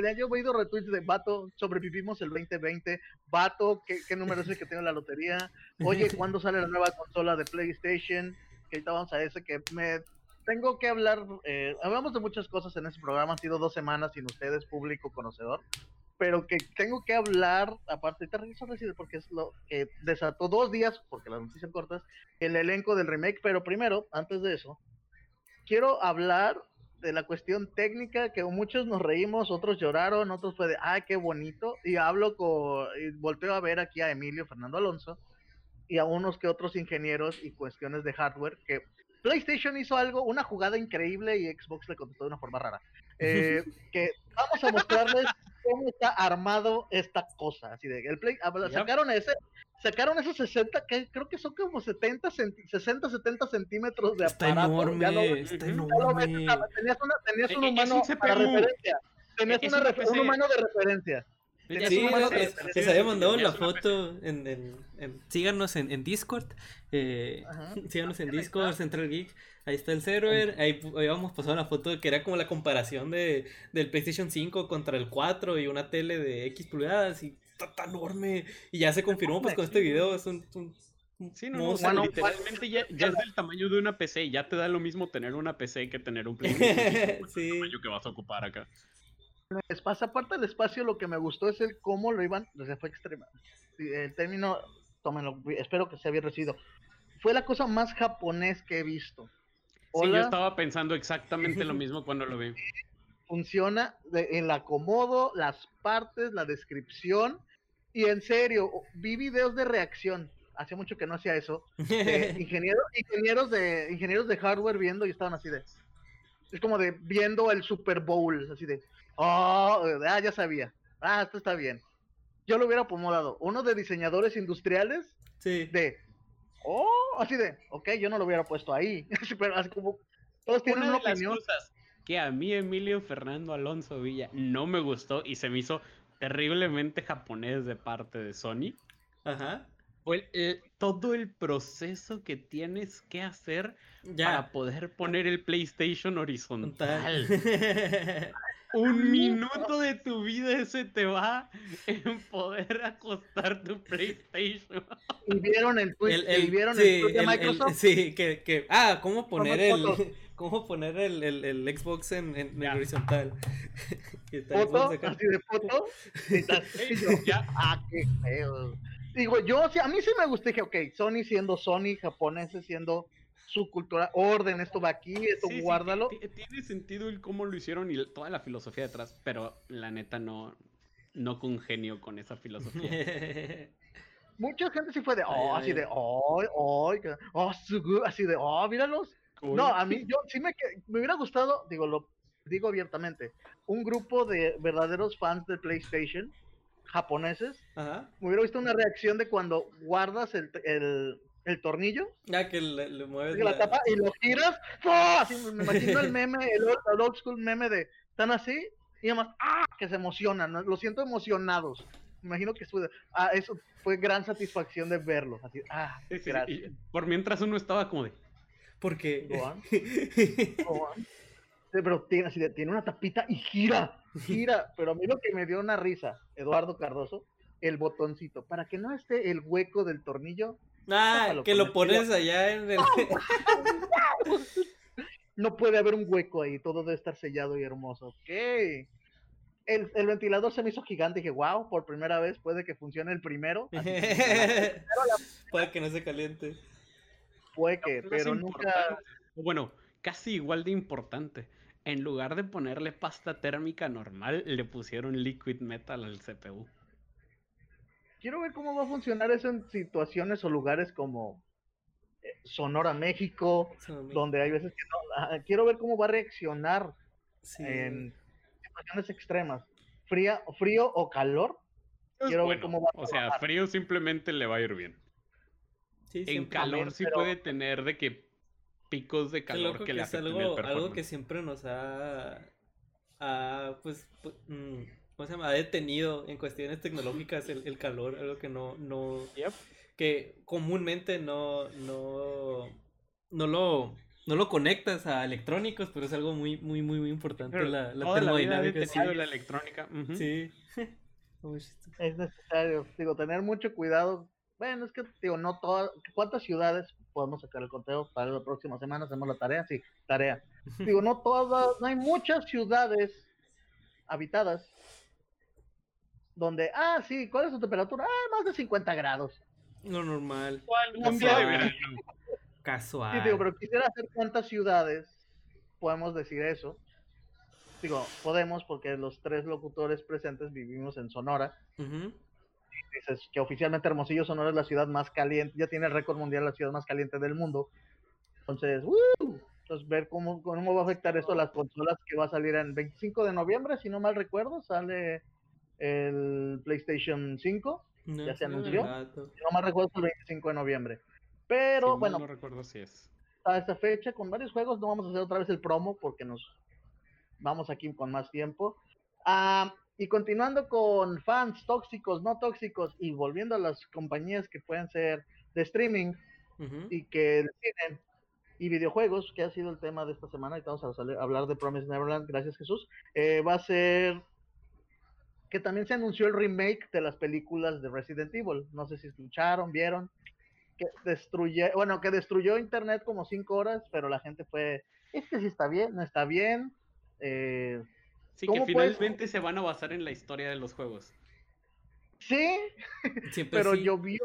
le, he oído retweets de Vato, sobrevivimos el 2020, Vato, ¿qué, qué número es el que tiene la lotería? Oye, ¿cuándo sale la nueva consola de PlayStation? Que ahorita vamos a ese que me tengo que hablar, eh, hablamos de muchas cosas en ese programa, han sido dos semanas sin ustedes, público conocedor, pero que tengo que hablar, aparte, te regreso a porque es lo que desató dos días, porque las noticias cortas, el elenco del remake, pero primero, antes de eso, quiero hablar de la cuestión técnica, que muchos nos reímos, otros lloraron, otros fue de, ay, qué bonito. Y hablo con, y volteo a ver aquí a Emilio Fernando Alonso y a unos que otros ingenieros y cuestiones de hardware que PlayStation hizo algo, una jugada increíble y Xbox le contestó de una forma rara. Eh, que vamos a mostrarles cómo está armado esta cosa. Así de, el Play, ah, sacaron ese, sacaron esos 60, que creo que son como 70, 60, 70 centímetros de está aparato. Enorme, ya está enorme. tenías, una, tenías un humano para referencia. Tenías una, un humano de referencia. Sí, les, había mandado la foto en, en, síganos en, en Discord eh, síganos en Discord Central Geek ahí está el server ahí habíamos pasado una foto que era como la comparación de del PlayStation 5 contra el 4 y una tele de X pulgadas y está tan enorme y ya se confirmó pues con este video es un, Sí, no, no, literalmente ya, ya, es del tamaño de una PC, ya te da lo mismo tener una PC que tener un PlayStation. sí. El tamaño que vas a ocupar acá espacio, aparte del espacio, lo que me gustó es el cómo lo iban, o sea, fue extrema. El término, tómenlo, espero que sea bien recibido. Fue la cosa más japonés que he visto. Sí, yo estaba pensando exactamente lo mismo cuando lo vi. Funciona en el acomodo, las partes, la descripción. Y en serio, vi videos de reacción. Hacía mucho que no hacía eso. ingenieros, ingenieros, de, ingenieros de hardware viendo y estaban así de. Es como de viendo el Super Bowl, así de. Oh, ah, ya sabía. Ah, esto está bien. Yo lo hubiera acomodado. Uno de diseñadores industriales sí. de oh, así de, ok, yo no lo hubiera puesto ahí, pero así como todos tienen una, opinión. cosas que a mí Emilio Fernando Alonso Villa no me gustó y se me hizo terriblemente japonés de parte de Sony. Ajá. Fue todo el proceso que tienes que hacer para poder poner el PlayStation horizontal. Un minuto de tu vida se te va en poder acostar tu PlayStation. Y vieron el tweet, el, vieron el, de Microsoft. sí, que, que, ah, cómo poner el, cómo poner el, el, Xbox en, en horizontal. ¿Foto? Así de foto. ya. Ah, qué feo. Digo, yo, a mí sí me gusta, dije, ok, Sony siendo Sony, japoneses siendo su cultura, orden, esto va aquí, esto guárdalo. tiene sentido el cómo lo hicieron y toda la filosofía detrás, pero la neta no, no congenio con esa filosofía. Mucha gente sí fue de, oh, así de, oh, oh, oh, así de, oh, míralos. No, a mí, yo sí me, me hubiera gustado, digo, lo digo abiertamente, un grupo de verdaderos fans de PlayStation japoneses, me hubiera visto una reacción de cuando guardas el, el, el tornillo. Ah, que le, mueves. La... tapa y lo giras. Así, me imagino el meme, el old, school meme de están así y además, ¡ah! Que se emocionan, lo siento emocionados. Me imagino que fue, ah, eso fue gran satisfacción de verlo. Así, ah, gracias. por mientras uno estaba como de. Porque. pero tiene, así tiene una tapita y gira, gira. pero a mí lo que me dio una risa, Eduardo Cardoso, el botoncito, para que no esté el hueco del tornillo. Ah, que lo pones allá en el... no puede haber un hueco ahí, todo debe estar sellado y hermoso. Ok. El, el, ventilador se me hizo gigante y dije, wow, por primera vez puede que funcione el primero. puede que no se caliente. Puede que, pero nunca... Bueno, casi igual de importante en lugar de ponerle pasta térmica normal, le pusieron liquid metal al CPU. Quiero ver cómo va a funcionar eso en situaciones o lugares como eh, Sonora, México, donde hay veces que no. quiero ver cómo va a reaccionar en situaciones extremas, fría, frío o calor. quiero ver cómo va a O sea, frío simplemente le va a ir bien. En calor sí puede tener de que picos de calor que, le es algo, algo que siempre nos ha, pues, mm, ¿cómo se llama? Ha detenido en cuestiones tecnológicas el, calor, algo que no, no, que comúnmente no, no, no lo, no lo conectas a electrónicos, pero es algo muy, muy, muy, muy importante la, la termodinámica. La, la electrónica. Sí. es necesario, digo, tener mucho cuidado bueno, es que, digo, no todas. ¿Cuántas ciudades podemos sacar el conteo para la próxima semana? Hacemos la tarea, sí, tarea. digo, no todas, no hay muchas ciudades habitadas donde, ah, sí, ¿cuál es su temperatura? Ah, más de 50 grados. Lo normal. Un día de verano. Casual. Sí, digo, pero quisiera hacer cuántas ciudades podemos decir eso. Digo, podemos porque los tres locutores presentes vivimos en Sonora dices que oficialmente Hermosillo Sonora es la ciudad más caliente, ya tiene el récord mundial la ciudad más caliente del mundo. Entonces, entonces ver cómo, cómo va a afectar esto a las consolas que va a salir en 25 de noviembre, si no mal recuerdo, sale el PlayStation 5, ya se anunció. Si no mal recuerdo, es el 25 de noviembre. Pero bueno, no recuerdo si es. A esta fecha, con varios juegos, no vamos a hacer otra vez el promo porque nos vamos aquí con más tiempo. Ah, y continuando con fans tóxicos, no tóxicos, y volviendo a las compañías que pueden ser de streaming y que tienen y videojuegos, que ha sido el tema de esta semana, y vamos a, hablar de Promise Neverland, gracias Jesús, eh, va a ser que también se anunció el remake de las películas de Resident Evil. No sé si escucharon, vieron, que destruye, bueno, que destruyó internet como cinco horas, pero la gente fue, es que sí está bien, no está bien. Eh, Sí, que finalmente se van a basar en la historia de los juegos. Sí, pero llovió.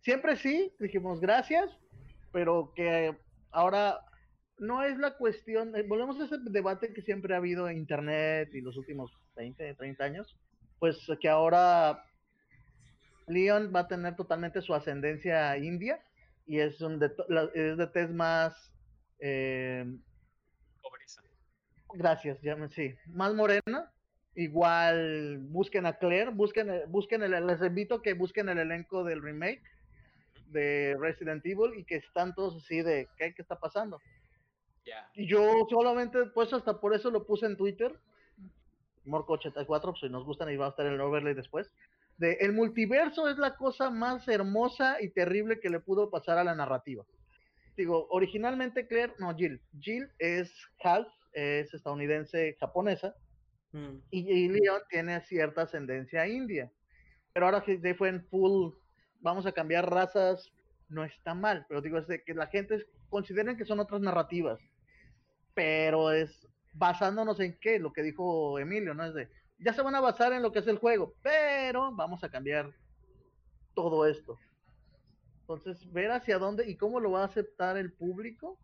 Siempre sí, dijimos gracias, pero que ahora no es la cuestión, eh, volvemos a ese debate que siempre ha habido en Internet y los últimos 20, 30 años, pues que ahora Leon va a tener totalmente su ascendencia india y es, un de, es de test más eh, Gracias, ya me, sí. Más morena. Igual busquen a Claire, busquen, busquen el, les invito a que busquen el elenco del remake. de Resident Evil y que están todos así de ¿qué, qué está pasando? Y yo solamente, pues hasta por eso lo puse en Twitter, Morco84, pues si nos gustan y va a estar el overlay después, de el multiverso es la cosa más hermosa y terrible que le pudo pasar a la narrativa. Digo, originalmente Claire, no, Jill, Jill es half, es estadounidense japonesa, mm. y, Leon tiene cierta ascendencia india. Pero ahora que se fue en full, vamos a cambiar razas, no está mal, pero digo, es de que la gente consideren que son otras narrativas pero es basándonos en qué, lo que dijo Emilio, ¿no? Es de, ya se van a basar en lo que es el juego, pero vamos a cambiar todo esto. Entonces, ver hacia dónde y cómo lo va a aceptar el público,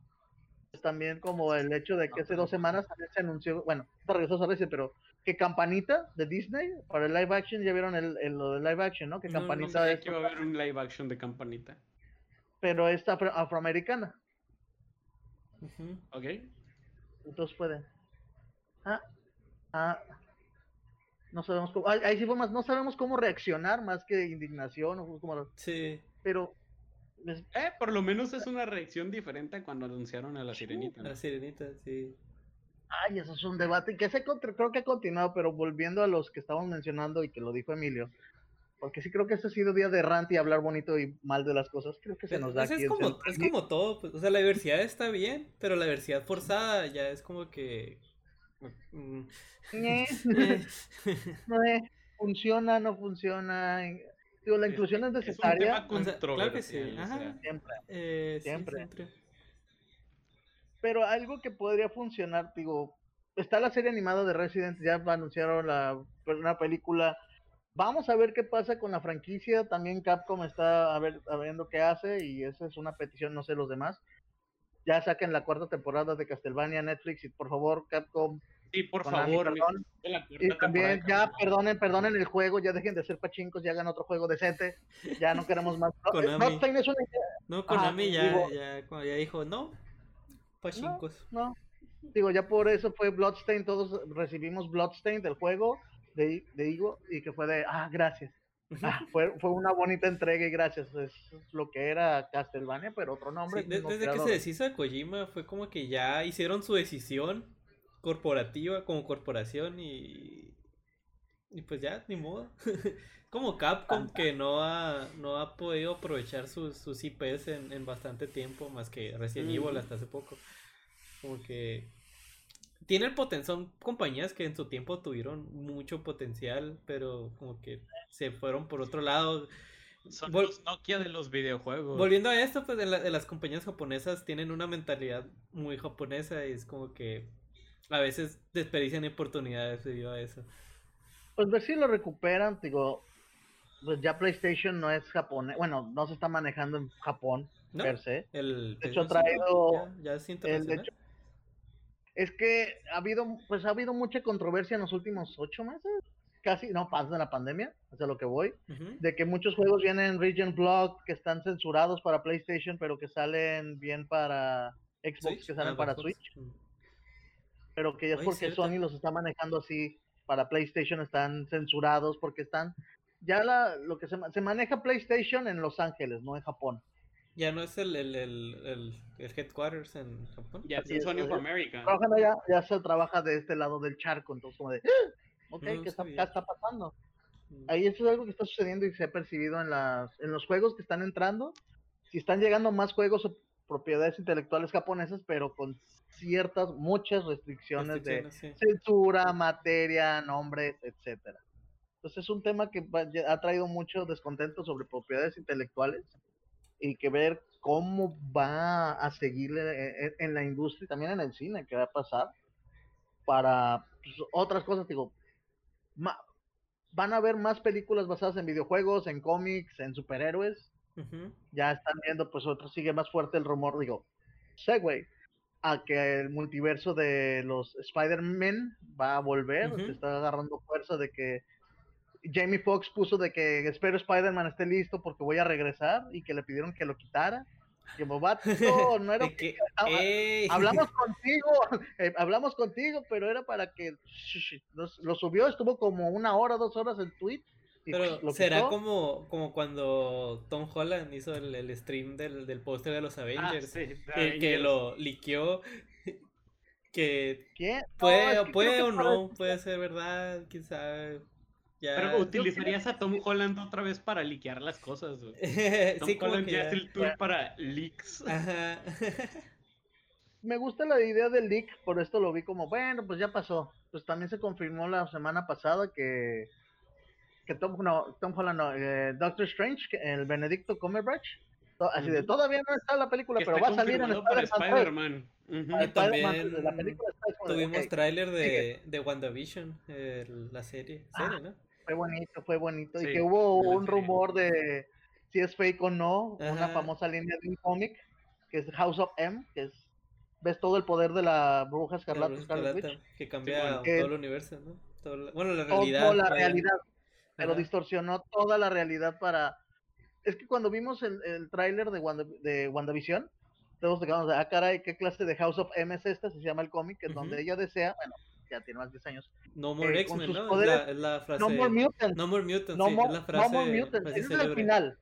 también como el hecho de que hace dos semanas también se anunció, bueno, regresó a veces, pero que Campanita de Disney para el live action, ya vieron el, lo de live action, ¿no? Que Campanita no, que va a haber un live action de Campanita. Pero es afroamericana. Ok. Entonces pueden. Ah, ah, no sabemos cómo. Ahí sí fue más, no sabemos cómo reaccionar más que indignación o como. Sí. Pero. Eh, por lo menos es una reacción diferente a cuando anunciaron a la sirenita. La sirenita, sí. Ay, eso es un debate que se creo que ha continuado, pero volviendo a los que estábamos mencionando y que lo dijo Emilio, porque sí creo que este ha sido día de rant y hablar bonito y mal de las cosas. Creo que se nos da aquí es, como, es como todo, pues, o sea, la diversidad está bien, pero la diversidad forzada ya es como que... Mm, eh, no, funciona, no funciona. Digo, la inclusión es, necesaria. claro que sí. Siempre. Eh, siempre. Pero algo que podría funcionar, digo, está la serie animada de Resident, ya anunciaron la, una película Vamos a ver qué pasa con la franquicia. También Capcom está a ver, a viendo qué hace y esa es una petición, no sé los demás. Ya saquen la cuarta temporada de Castlevania Netflix y por favor Capcom. Sí, por favor. Y también ya perdonen, perdonen el juego, ya dejen de ser pachincos y hagan otro juego decente. Ya no queremos más. Konami. No, Konami ya, ya, ya, dijo, no, pachincos. No, no, Digo, ya por eso fue Bloodstain, todos recibimos Bloodstain del juego de, de Igo y que fue de, ah, gracias. Ah, fue, fue una bonita entrega y gracias. Es lo que era Castlevania, pero otro nombre. desde que se deshizo de Kojima fue como que ya hicieron su decisión corporativa como corporación y, y pues ya, ni modo. como Capcom que no ha, no ha podido aprovechar sus, sus IPs en, en bastante tiempo, más que Resident Evil hasta hace poco. Como que tiene el potencial, son compañías que en su tiempo tuvieron mucho potencial, pero como que se fueron por otro lado. Son los Nokia de los videojuegos. Volviendo a esto, pues de, las compañías japonesas tienen una mentalidad muy japonesa y es como que a veces desperdician oportunidades debido a eso. Pues ver si lo recuperan, digo, pues ya PlayStation no es japonés, bueno, no se está manejando en Japón per se. El, de hecho, ha traído... Ya, es internacional es que ha habido, pues ha habido mucha controversia en los últimos ocho meses, casi, no, pasa de la pandemia, hacia lo que voy, de que muchos juegos vienen Region Block, que están censurados para PlayStation, pero que salen bien para Xbox, que salen ah, para Switch. Pero que ya es porque Sony los está manejando así, para PlayStation están censurados, porque están, ya la, lo que se, se maneja PlayStation en Los Ángeles, no en Japón. Ya no es el, el, el, el, headquarters en Japón. Ya es Sony of America. Ya, ya, se trabaja de este lado del charco, entonces como de, ¡Ah! ok, ¿qué está, está, pasando? Mm. Ahí eso es algo que está sucediendo y se ha percibido en, las, en los juegos que están entrando. Si están llegando más juegos o propiedades intelectuales japonesas, pero con ciertas, muchas restricciones, de censura, materia, nombres, etcétera. Entonces es un tema que ha traído mucho descontento sobre propiedades intelectuales y que ver cómo va a seguir eh, eh, en la industria y también en el cine, qué va a pasar para pues, otras cosas, digo, van a haber más películas basadas en videojuegos, en cómics, en superhéroes. Ya están viendo, pues otro sigue más fuerte el rumor, digo, segue a que el multiverso de los Spider-Man va a volver, se está agarrando fuerza de que Jamie Foxx puso de que espero Spider-Man esté listo porque voy a regresar y que le pidieron que lo quitara. Que bobato, no era que, hablamos contigo, eh, hablamos contigo, pero era para que lo subió, estuvo como una hora, dos horas en tweet Pero será como, como cuando Tom Holland hizo el, stream del, del póster de los ah, Avengers, que, lo liqueó. Que puede, puede o no, puede ser verdad, quién sabe. Pero utilizarías a Tom Holland otra vez para liquear las cosas. Tom Holland ya es el tour para leaks. Me gusta la idea del leak, por esto lo vi como, bueno, pues ya pasó. Pues también se confirmó la semana pasada que, que Tom, no, Tom Holland, no, eh, Doctor Strange, el Benedicto Cumberbatch, así de todavía no está la película, pero va a salir en Spider-Man. También tuvimos tráiler de, de WandaVision, la serie, ah, serie ¿no? Fue bonito, fue bonito. y que hubo un rumor de si es fake o no, una famosa línea de un cómic que es House of M, que es ves todo el poder de la bruja escarlata, que cambia todo el universo, ¿no? bueno, la realidad. la realidad, pero distorsionó toda la realidad para... Es que cuando vimos el, el tráiler de, Wanda, de WandaVision, todos quedamos de, ah, caray, ¿qué clase de House of M es esta? Se llama el cómic, en donde ella desea, bueno, ya tiene más de 10 años. No more eh, X-Men, ¿no? es, la, frase. No more mutants. No more mutants, no, sí, es la frase, no more mutants. Ese es el final.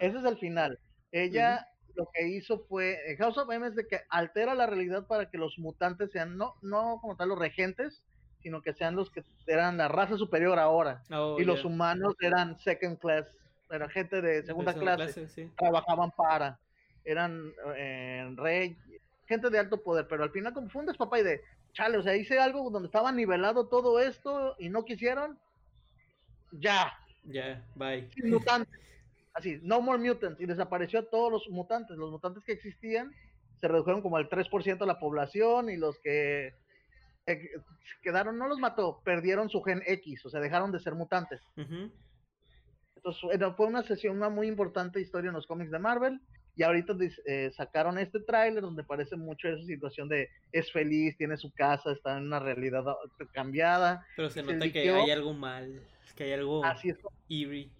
Ese es el final. Ella lo que hizo fue, eh, House of M es de que altera la realidad para que los mutantes sean, no, no como tal los regentes, sino que sean los que eran la raza superior ahora. Oh, y los humanos eran second class, era gente de segunda clase, trabajaban para, eran eh, rey, gente de alto poder, pero al final fue un y de, chale, o sea, hice algo donde estaba nivelado todo esto y no quisieron, ya. Ya, bye. Mutantes. Así, no more mutants. Y desapareció todos los mutantes. Los mutantes que existían se redujeron como al 3% de la población y los que eh, quedaron, no los mató, perdieron su gen X, o sea, dejaron de ser mutantes. Entonces, fue una sesión, una muy importante historia en los cómics de Marvel. Y ahorita eh, sacaron este tráiler donde parece mucho esa situación de es feliz, tiene su casa, está en una realidad cambiada. Pero se nota que hay algo mal, que hay algo Así es. eerie,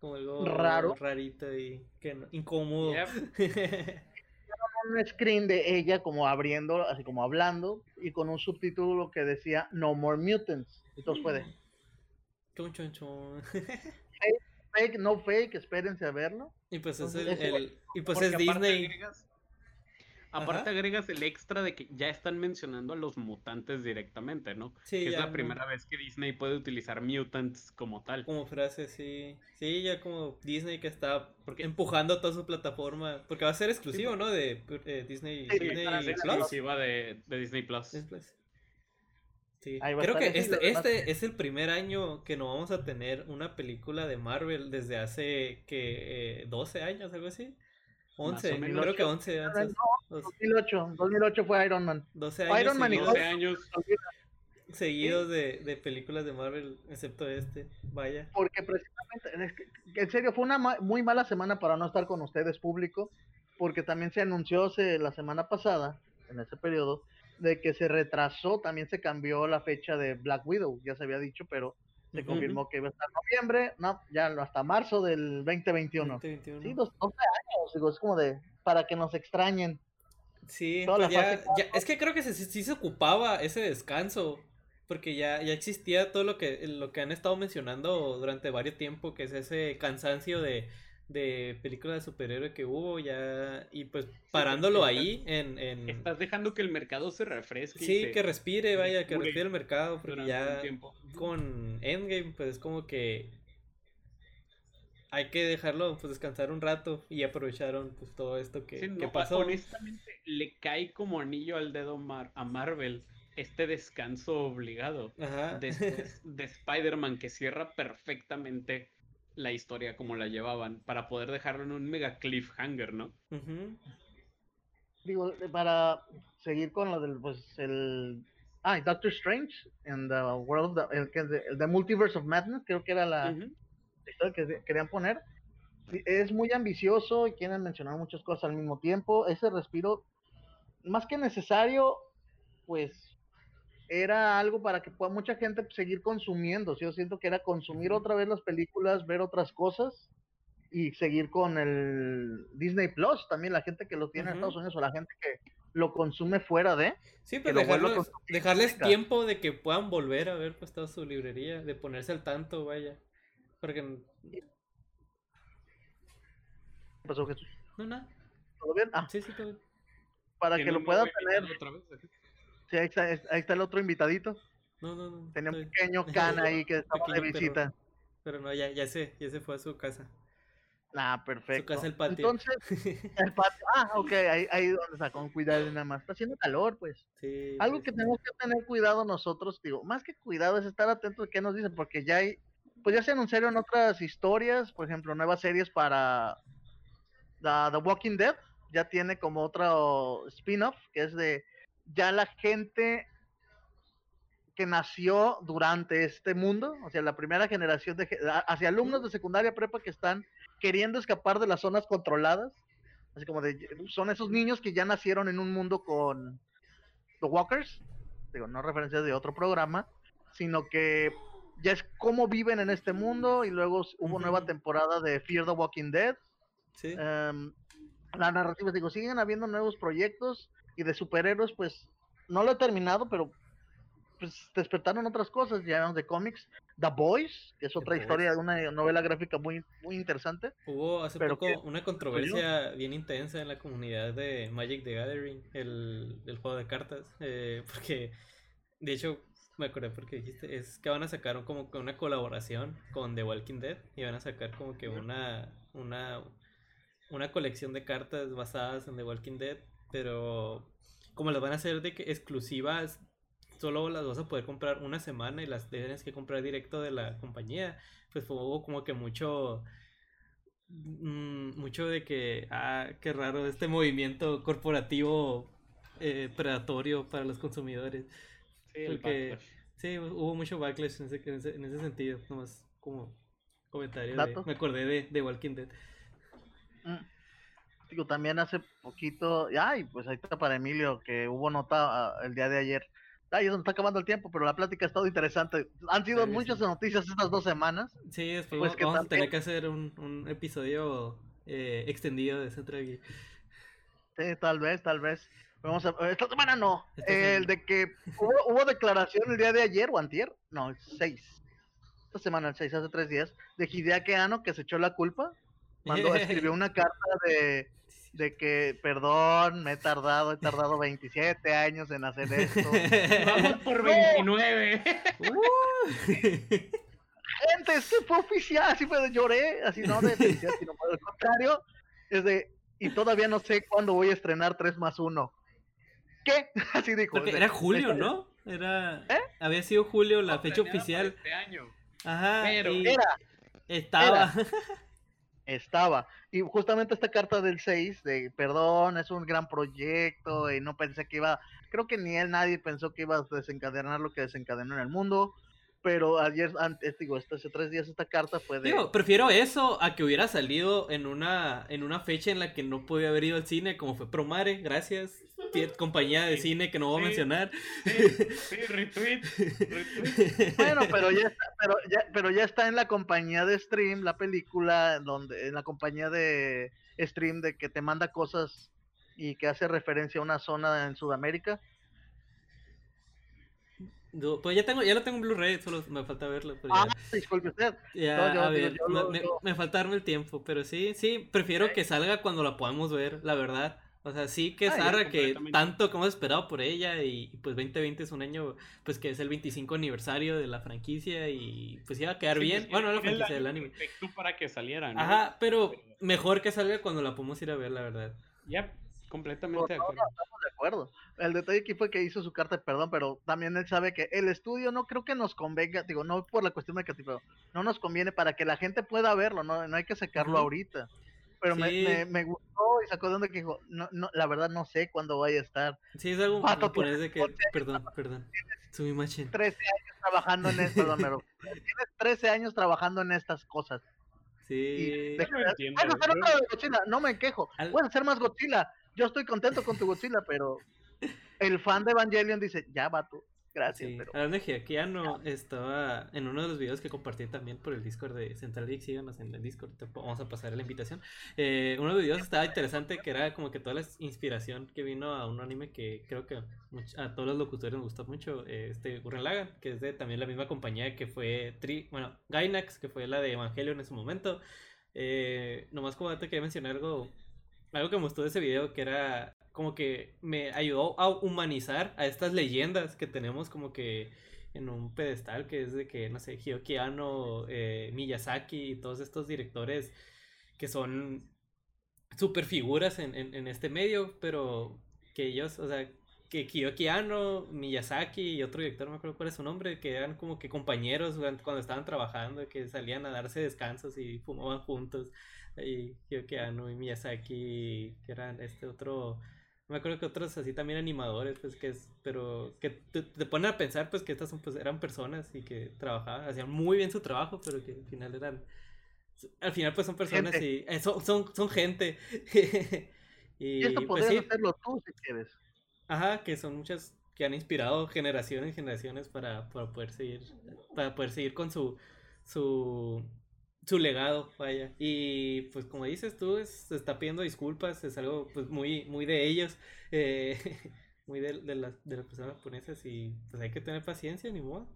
como algo raro, rarito y que incómodo. un screen de ella como abriendo, así como hablando y con un subtítulo que decía No More Mutants. Entonces puede. Chon, chon, chon. fake, no fake, espérense a verlo. Y pues es el, y pues es Disney. Aparte agregas, el extra de que ya están mencionando a los mutantes directamente, ¿no? Sí, que es la primera vez que Disney puede utilizar mutants como tal. Como frase, sí. Sí, ya como Disney que está porque empujando toda su plataforma. Porque va a ser exclusivo, ¿no? De eh, Disney, Disney Plus. exclusiva de, de, Disney Plus. Creo que este, este es el primer año que no vamos a tener una película de Marvel desde hace que eh, 12 años, algo así. 11, creo que 11. 2008, 2008 fue Iron Man. 12 años, Iron Man 12 años seguidos de, de, películas de Marvel, excepto este, vaya. Porque precisamente, en serio, fue una muy mala semana para no estar con ustedes público, porque también se anunció la semana pasada, en ese periodo, de que se retrasó, también se cambió la fecha de Black Widow, ya se había dicho, pero se confirmó que iba a estar en noviembre, no, ya hasta marzo del 2021. Sí, 12 años, digo, es como de, para que nos extrañen. Sí, pues ya, es que creo que sí se ocupaba ese descanso, porque ya, ya existía todo lo que, lo que han estado mencionando durante varios tiempo, que es ese cansancio de de película de superhéroe que hubo ya y pues parándolo ahí en, en, Estás dejando que el mercado se refresque. Sí, que respire, vaya, que respire el mercado, porque ya con Endgame pues es como que hay que dejarlo pues descansar un rato y aprovecharon pues todo esto que, pasó. Honestamente le cae como anillo al dedo a Marvel este descanso obligado de, de Spider-Man que cierra perfectamente la historia como la llevaban para poder dejarlo en un mega cliffhanger, ¿no? Digo, para seguir con lo del, pues, el... Ah, Doctor Strange en the World, of the, el, el, the Multiverse of Madness, creo que era la, historia que querían poner. Es muy ambicioso y quieren mencionar muchas cosas al mismo tiempo. Ese respiro, más que necesario, pues era algo para que pueda mucha gente seguir consumiendo. Yo siento que era consumir otra vez las películas, ver otras cosas y seguir con el Disney Plus. También la gente que lo tiene en Estados Unidos o la gente que lo consume fuera de. Sí, pero dejarles, tiempo de que puedan volver a ver pues toda su librería, de ponerse al tanto, vaya. Porque... ¿Qué pasó, Jesús? No, nada. ¿Todo bien? Ah. Sí, sí, todo bien. Para que lo puedan tener. Sí, ahí está, ahí está el otro invitadito. No, no, no. Tenía un pequeño can ahí que estaba de visita. Pero, no, ya, ya se, ya se fue a su casa. Ah, perfecto. Su casa, el patio. Entonces, el patio. Ah, ok, ahí, ahí donde sacó con cuidado nada más. Está haciendo calor, pues. Sí. Algo que tenemos que tener cuidado nosotros, digo, más que cuidado es estar atentos a qué nos dicen, porque ya hay, pues ya se anunciaron otras historias, por ejemplo, nuevas series para The, Walking Dead, ya tiene como otro spin-off, que es de ya la gente que nació durante este mundo, o sea, la primera generación de hacia alumnos de secundaria prepa que están queriendo escapar de las zonas controladas, así como de son esos niños que ya nacieron en un mundo con The Walkers, digo, no referencias de otro programa, sino que ya es cómo viven en este mundo y luego hubo nueva temporada de Fear the Walking Dead. Sí. Em, la narrativa, digo, siguen habiendo nuevos proyectos y de superhéroes, pues no lo he terminado, pero pues despertaron otras cosas, ya de cómics. The Boys, que es otra historia de una novela gráfica muy, muy interesante. Hubo hace poco una controversia bien intensa en la comunidad de Magic the Gathering, el, el juego de cartas, eh, porque de hecho me acordé porque dijiste, es que van a sacar como que una colaboración con The Walking Dead y van a sacar como que una, una, una colección de cartas basadas en The Walking Dead, pero como las van a hacer de que exclusivas solo las vas a poder comprar una semana y las tienes que comprar directo de la compañía, pues hubo como que mucho mm, mucho de que ah qué raro este movimiento corporativo eh, predatorio para los consumidores. Sí, sí hubo mucho backlash en ese, en ese, sentido nomás como comentario me acordé de, de Walking Dead. Mm. Digo también hace poquito ay pues ahí está para Emilio que hubo nota ah, el día de ayer Ay, eso está acabando el tiempo, pero la plática ha estado interesante. Han sido muchas noticias estas dos semanas. Sí, después pues vamos, a tener que hacer un, un episodio eh, extendido de Central Sí, tal vez, tal vez. Vamos a, esta semana no. el de que hubo, hubo, declaración el día de ayer o antier. No, el 6. Esta semana, el 6, hace tres días. De Hideaki Anno que se echó la culpa. Cuando escribió una carta de de que, perdón, me he tardado, he tardado 27 años en hacer esto. Vamos por 29. Gente, es que fue oficial, así fue, lloré, así no de felicidad, sino por el contrario, es de, y todavía no sé cuándo voy a estrenar 3 más 1. ¿Qué? Así dijo. Porque era julio, ¿no? Era, ¿Eh? Había sido julio la fecha oficial. Este año. Ajá. Pero era. Estaba. Era estaba. Y justamente esta carta del 6 de perdón, es un gran proyecto y no pensé que iba, creo que ni él nadie pensó que iba a desencadenar lo que desencadenó en el mundo. Pero ayer, antes, digo, hace tres días esta carta fue de... Digo, prefiero eso a que hubiera salido en una, en una fecha en la que no podía haber ido al cine, como fue Promare, gracias. Compañía de cine que no voy a mencionar. Sí, retweet, Bueno, pero ya, está, pero, ya, pero ya está en la compañía de stream, la película, donde en la compañía de stream de que te manda cosas y que hace referencia a una zona en Sudamérica pues ya tengo, ya lo tengo en Blu-ray, solo me falta verlo. ah, disculpe usted. Ya, a ver, me, falta darme el tiempo, pero sí, sí, prefiero que salga cuando la podamos ver, la verdad. O sea, sí que Sara, que tanto como hemos esperado por ella y, pues 2020 es un año, pues que es el 25 aniversario de la franquicia y pues iba a quedar bien. Pues, bueno, la franquicia del anime. para que saliera, ¿no? Ajá, pero mejor que salga cuando la podamos ir a ver, la verdad. Ya, completamente de acuerdo. estamos de acuerdo. El detalle aquí fue que hizo su carta de perdón, pero también él sabe que el estudio no creo que nos convenga, digo, no por la cuestión de que tipo, no nos conviene para que la gente pueda verlo, no, no hay que sacarlo ahorita. Pero me, me, gustó y sacó de donde que dijo, no, no, la verdad no sé cuándo vaya a estar. Sí, es algo por de que, perdón, perdón, subí machine. 13 años trabajando en esto, Domero. Tienes 13 años trabajando en estas cosas. Sí. no me quejo. Puedes hacer más Godzilla yo estoy contento con tu Godzilla, pero el fan de Evangelion dice, ya, vato, Gracias. pero... Hablando de Hideaki estaba en uno de los videos que compartí también por el Discord de Central Geek. Síganos en el Discord, vamos a pasar la invitación. Eh, uno de los videos estaba interesante que era como que toda la inspiración que vino a un anime que creo que a todos los locutores nos gustó mucho, eh, este Gurren que es de también la misma compañía que fue Tri, bueno, Gainax, que fue la de Evangelion en su momento. Eh, nomás como te quería mencionar algo, algo que gustó de ese video, que era como que me ayudó a humanizar a estas leyendas que tenemos como que en un pedestal, que es de que, no sé, Hioki eh, Miyazaki y todos estos directores que son super figuras en, en, este medio, pero que ellos, o sea, que Kiyoki Miyazaki y otro director, no me acuerdo cuál es su nombre, que eran como que compañeros cuando estaban trabajando, que salían a darse descansos y fumaban juntos. Y Kiyoki y Miyazaki, que eran este otro me acuerdo que otros así también animadores, pues que es, pero que te, ponen a pensar pues que estas son, pues, eran personas y que trabajaban, hacían muy bien su trabajo, pero que al final eran, al final pues son personas y eh, son, son, gente. y, esto pues, podrías hacerlo tú si quieres. Ajá, que son muchas que han inspirado generaciones y generaciones para, para poder seguir, para poder seguir con su, su su legado, vaya. Y pues como dices tú, se está pidiendo disculpas, es algo pues muy, muy de ellos, eh, muy de, de, las, de las personas japonesas y pues hay que tener paciencia, ni modo.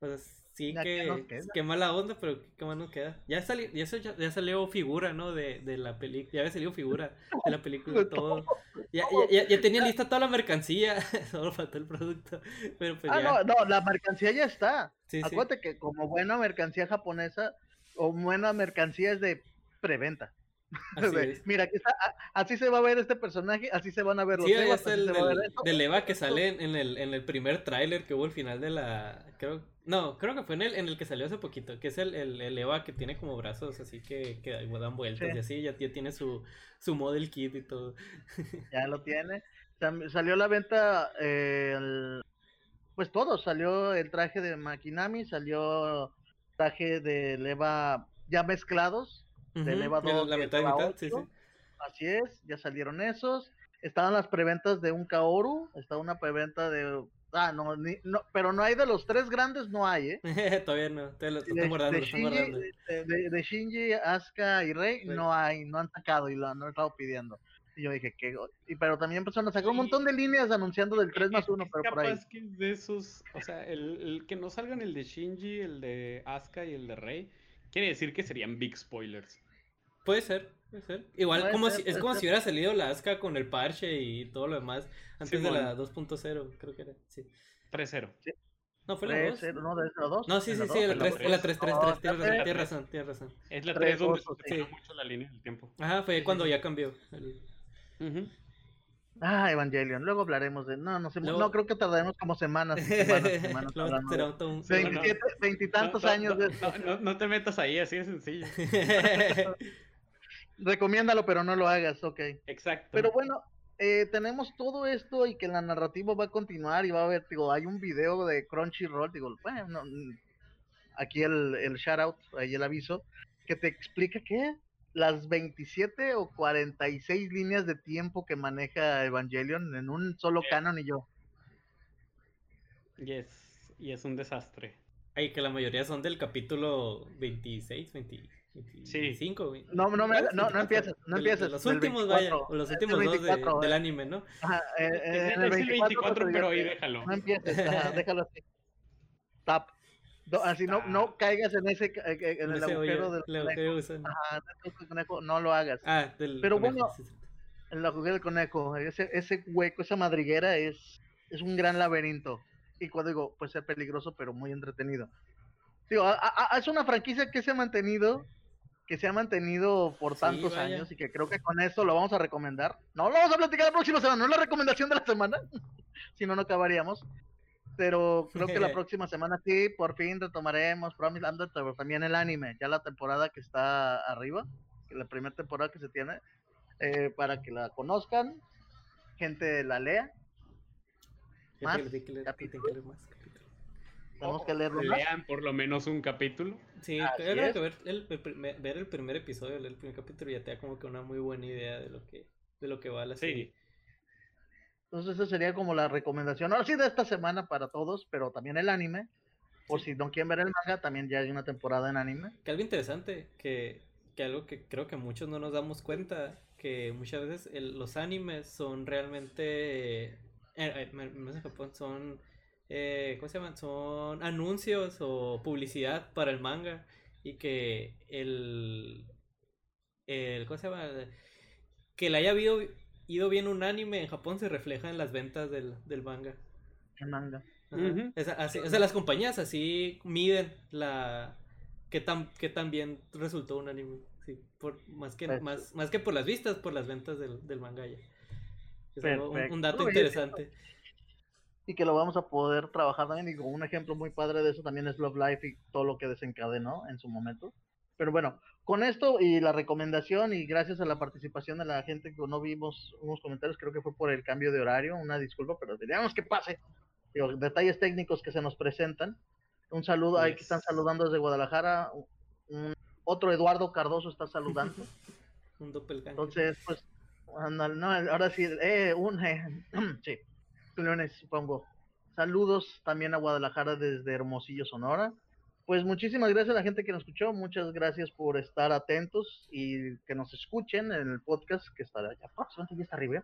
Pues sí que, que mala onda, pero qué más nos queda. Ya salió, ya, ya, salió figura, ¿no? De, de la película, ya había salido figura de la película todo. Ya, ya, ya, tenía lista toda la mercancía, solo faltó el producto. Pero pues ah, no, no, la mercancía ya está. Acuérdate que como buena mercancía japonesa, o buena mercancía es de preventa. Mira, así se va a ver este personaje, así se van a ver los sí, Evas, el del, Eva que sale en el, en el primer tráiler que hubo al final de la... creo No, creo que fue en el, en el que salió hace poquito, que es el, el, Eva que tiene como brazos así que, que dan vueltas y así, ya, tiene su, su model kit y todo. Ya lo tiene. Salió la venta, eh, pues todo, salió el traje de Makinami, salió traje de leva ya mezclados, de leva 2. La mitad sí, sí. Así es, ya salieron esos. Estaban las preventas de un Kaoru, está una preventa de Ah, no, no, pero no hay de los tres grandes, no hay, ¿eh? Todavía no, te lo, estoy guardando, de, Shinji, de, Shinji, Asuka y Rey no hay, no han sacado y lo han estado pidiendo. Y yo dije, que y, pero también empezaron a sacar un montón de líneas anunciando del 3 más 1, pero por ahí. que de esos, o sea, el, que no salgan el de Shinji, el de Asuka y el de Rey, quiere decir que serían big spoilers. Puede ser, puede ser. Igual como si, es como si hubiera salido la Asuka con el parche y todo lo demás antes de la 2.0, creo que era, sí. 3.0. No, fue la 2. No, de la 2. No, sí, sí, sí, la 3, la 3, 3, 3, tienes razón, tienes razón. Es la 3 donde se mucho la línea del tiempo. Ajá, fue cuando ya cambió. Ah, Evangelion, luego hablaremos de. No, no sé, no creo que tardaremos como semanas. semanas, semanas veintitantos años de no, no, te metas ahí, así de sencillo. Recomiéndalo, pero no lo hagas, ok. Exacto. Pero bueno, eh, tenemos todo esto y que la narrativa va a continuar y va a haber, digo, hay un video de Crunchyroll, digo, bueno, aquí el, el shout out, ahí el aviso, que te explica que las 27 o 46 líneas de tiempo que maneja Evangelion en un solo canon y yo. Yes, y es un desastre. Ay, que la mayoría son del capítulo 26, 25. Sí. No, no, no, no empieces, no empieces. Los últimos, vaya, los últimos dos del anime, ¿no? Ajá, eh, eh, es, el 24, pero ahí déjalo. No empieces, déjalo así. Tap. No, así no, no caigas en ese en el agujero del conejo. no lo hagas. Ah, del Pero bueno, en el agujero del conejo, ese, ese hueco, esa madriguera es, es un gran laberinto. Y cuando digo, puede ser peligroso, pero muy entretenido. Digo, es una franquicia que se ha mantenido, que se ha mantenido por tantos años y que creo que con eso lo vamos a recomendar. No lo vamos a platicar la próxima semana, no es la recomendación de la semana, si no, no acabaríamos pero creo que la próxima semana sí, por fin retomaremos Promise pero también el anime, ya la temporada que está arriba, la primera temporada que se tiene, eh, para que la conozcan, gente la lea. Más, Tenemos que leerlo Lean por lo menos un capítulo. Sí, creo que ver el, ver el primer episodio, el primer capítulo ya te da como que una muy buena idea de lo que, de lo que va la serie. Entonces esa sería como la recomendación, ahora sí de esta semana para todos, pero también el anime. Por si no quieren ver el manga, también ya hay una temporada en anime. Que algo interesante, que, que algo que creo que muchos no nos damos cuenta, que muchas veces los animes son realmente, eh, eh, en Japón son, eh, ¿cómo se llaman? Son anuncios o publicidad para el manga y que el, el ¿cómo se llama? Que le haya habido, ido bien un anime en Japón se refleja en las ventas del, del manga. El manga. o sea, las compañías así miden la qué tan, qué tan bien resultó un anime. Sí, por, más, que, pues, más, más que por las vistas, por las ventas del, del manga ya. Es un, dato interesante. Y que lo vamos a poder trabajar también. Y un ejemplo muy padre de eso también es Love Life y todo lo que desencadenó en su momento. Pero bueno, con esto y la recomendación y gracias a la participación de la gente que no vimos unos comentarios, creo que fue por el cambio de horario, una disculpa, pero diríamos que pase. Digo, detalles técnicos que se nos presentan. Un saludo, ahí que están saludando desde Guadalajara, un otro Eduardo Cardoso está saludando. un doppelganger. Entonces, pues, no, ahora sí, eh, un, eh, sí, lunes, supongo. Saludos también a Guadalajara desde Hermosillo, Sonora. Pues muchísimas gracias a la gente que nos escuchó, muchas gracias por estar atentos y que nos escuchen en el podcast que está ya próximamente ya está arriba.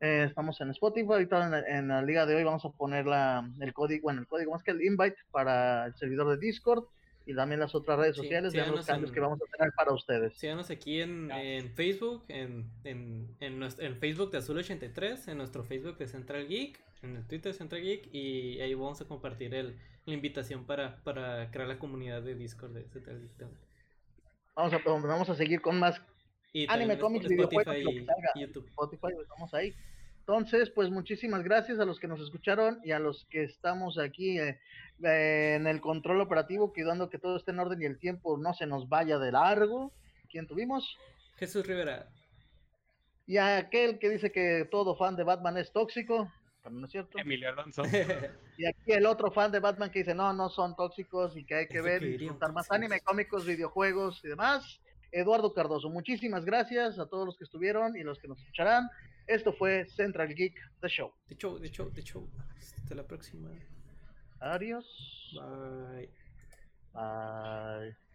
Eh, estamos en Spotify, ahorita en en la, liga de hoy. Vamos a poner la, el código, bueno, el código más que el invite para el servidor de Discord y también las otras redes sociales de los cambios que vamos a tener para ustedes. Síganos aquí en, en Facebook, en, en, en, nuestro, en Facebook de Azul83, en nuestro Facebook de Central Geek, en el Twitter de Central Geek y ahí vamos a compartir el, la invitación para, para crear la comunidad de Discord de Central Geek Vamos a, vamos a seguir con más anime, cómics, videojuegos, y, y YouTube. Spotify, estamos ahí. Entonces, pues muchísimas gracias a los que nos escucharon y a los que estamos aquí eh, eh, en el control operativo, cuidando que todo esté en orden y el tiempo no se nos vaya de largo. ¿Quién tuvimos? Jesús Rivera. Y aquel que dice que todo fan de Batman es tóxico, ¿no es cierto? Emilio Alonso. y aquí el otro fan de Batman que dice, no, no son tóxicos y que hay que ver y disfrutar más anime, cómicos, videojuegos y demás. Eduardo Cardoso, muchísimas gracias a todos los que estuvieron y los que nos escucharán. Esto fue Central Geek The Show. The Show, The Show, The Show. Hasta la próxima. Adiós. Bye. Bye.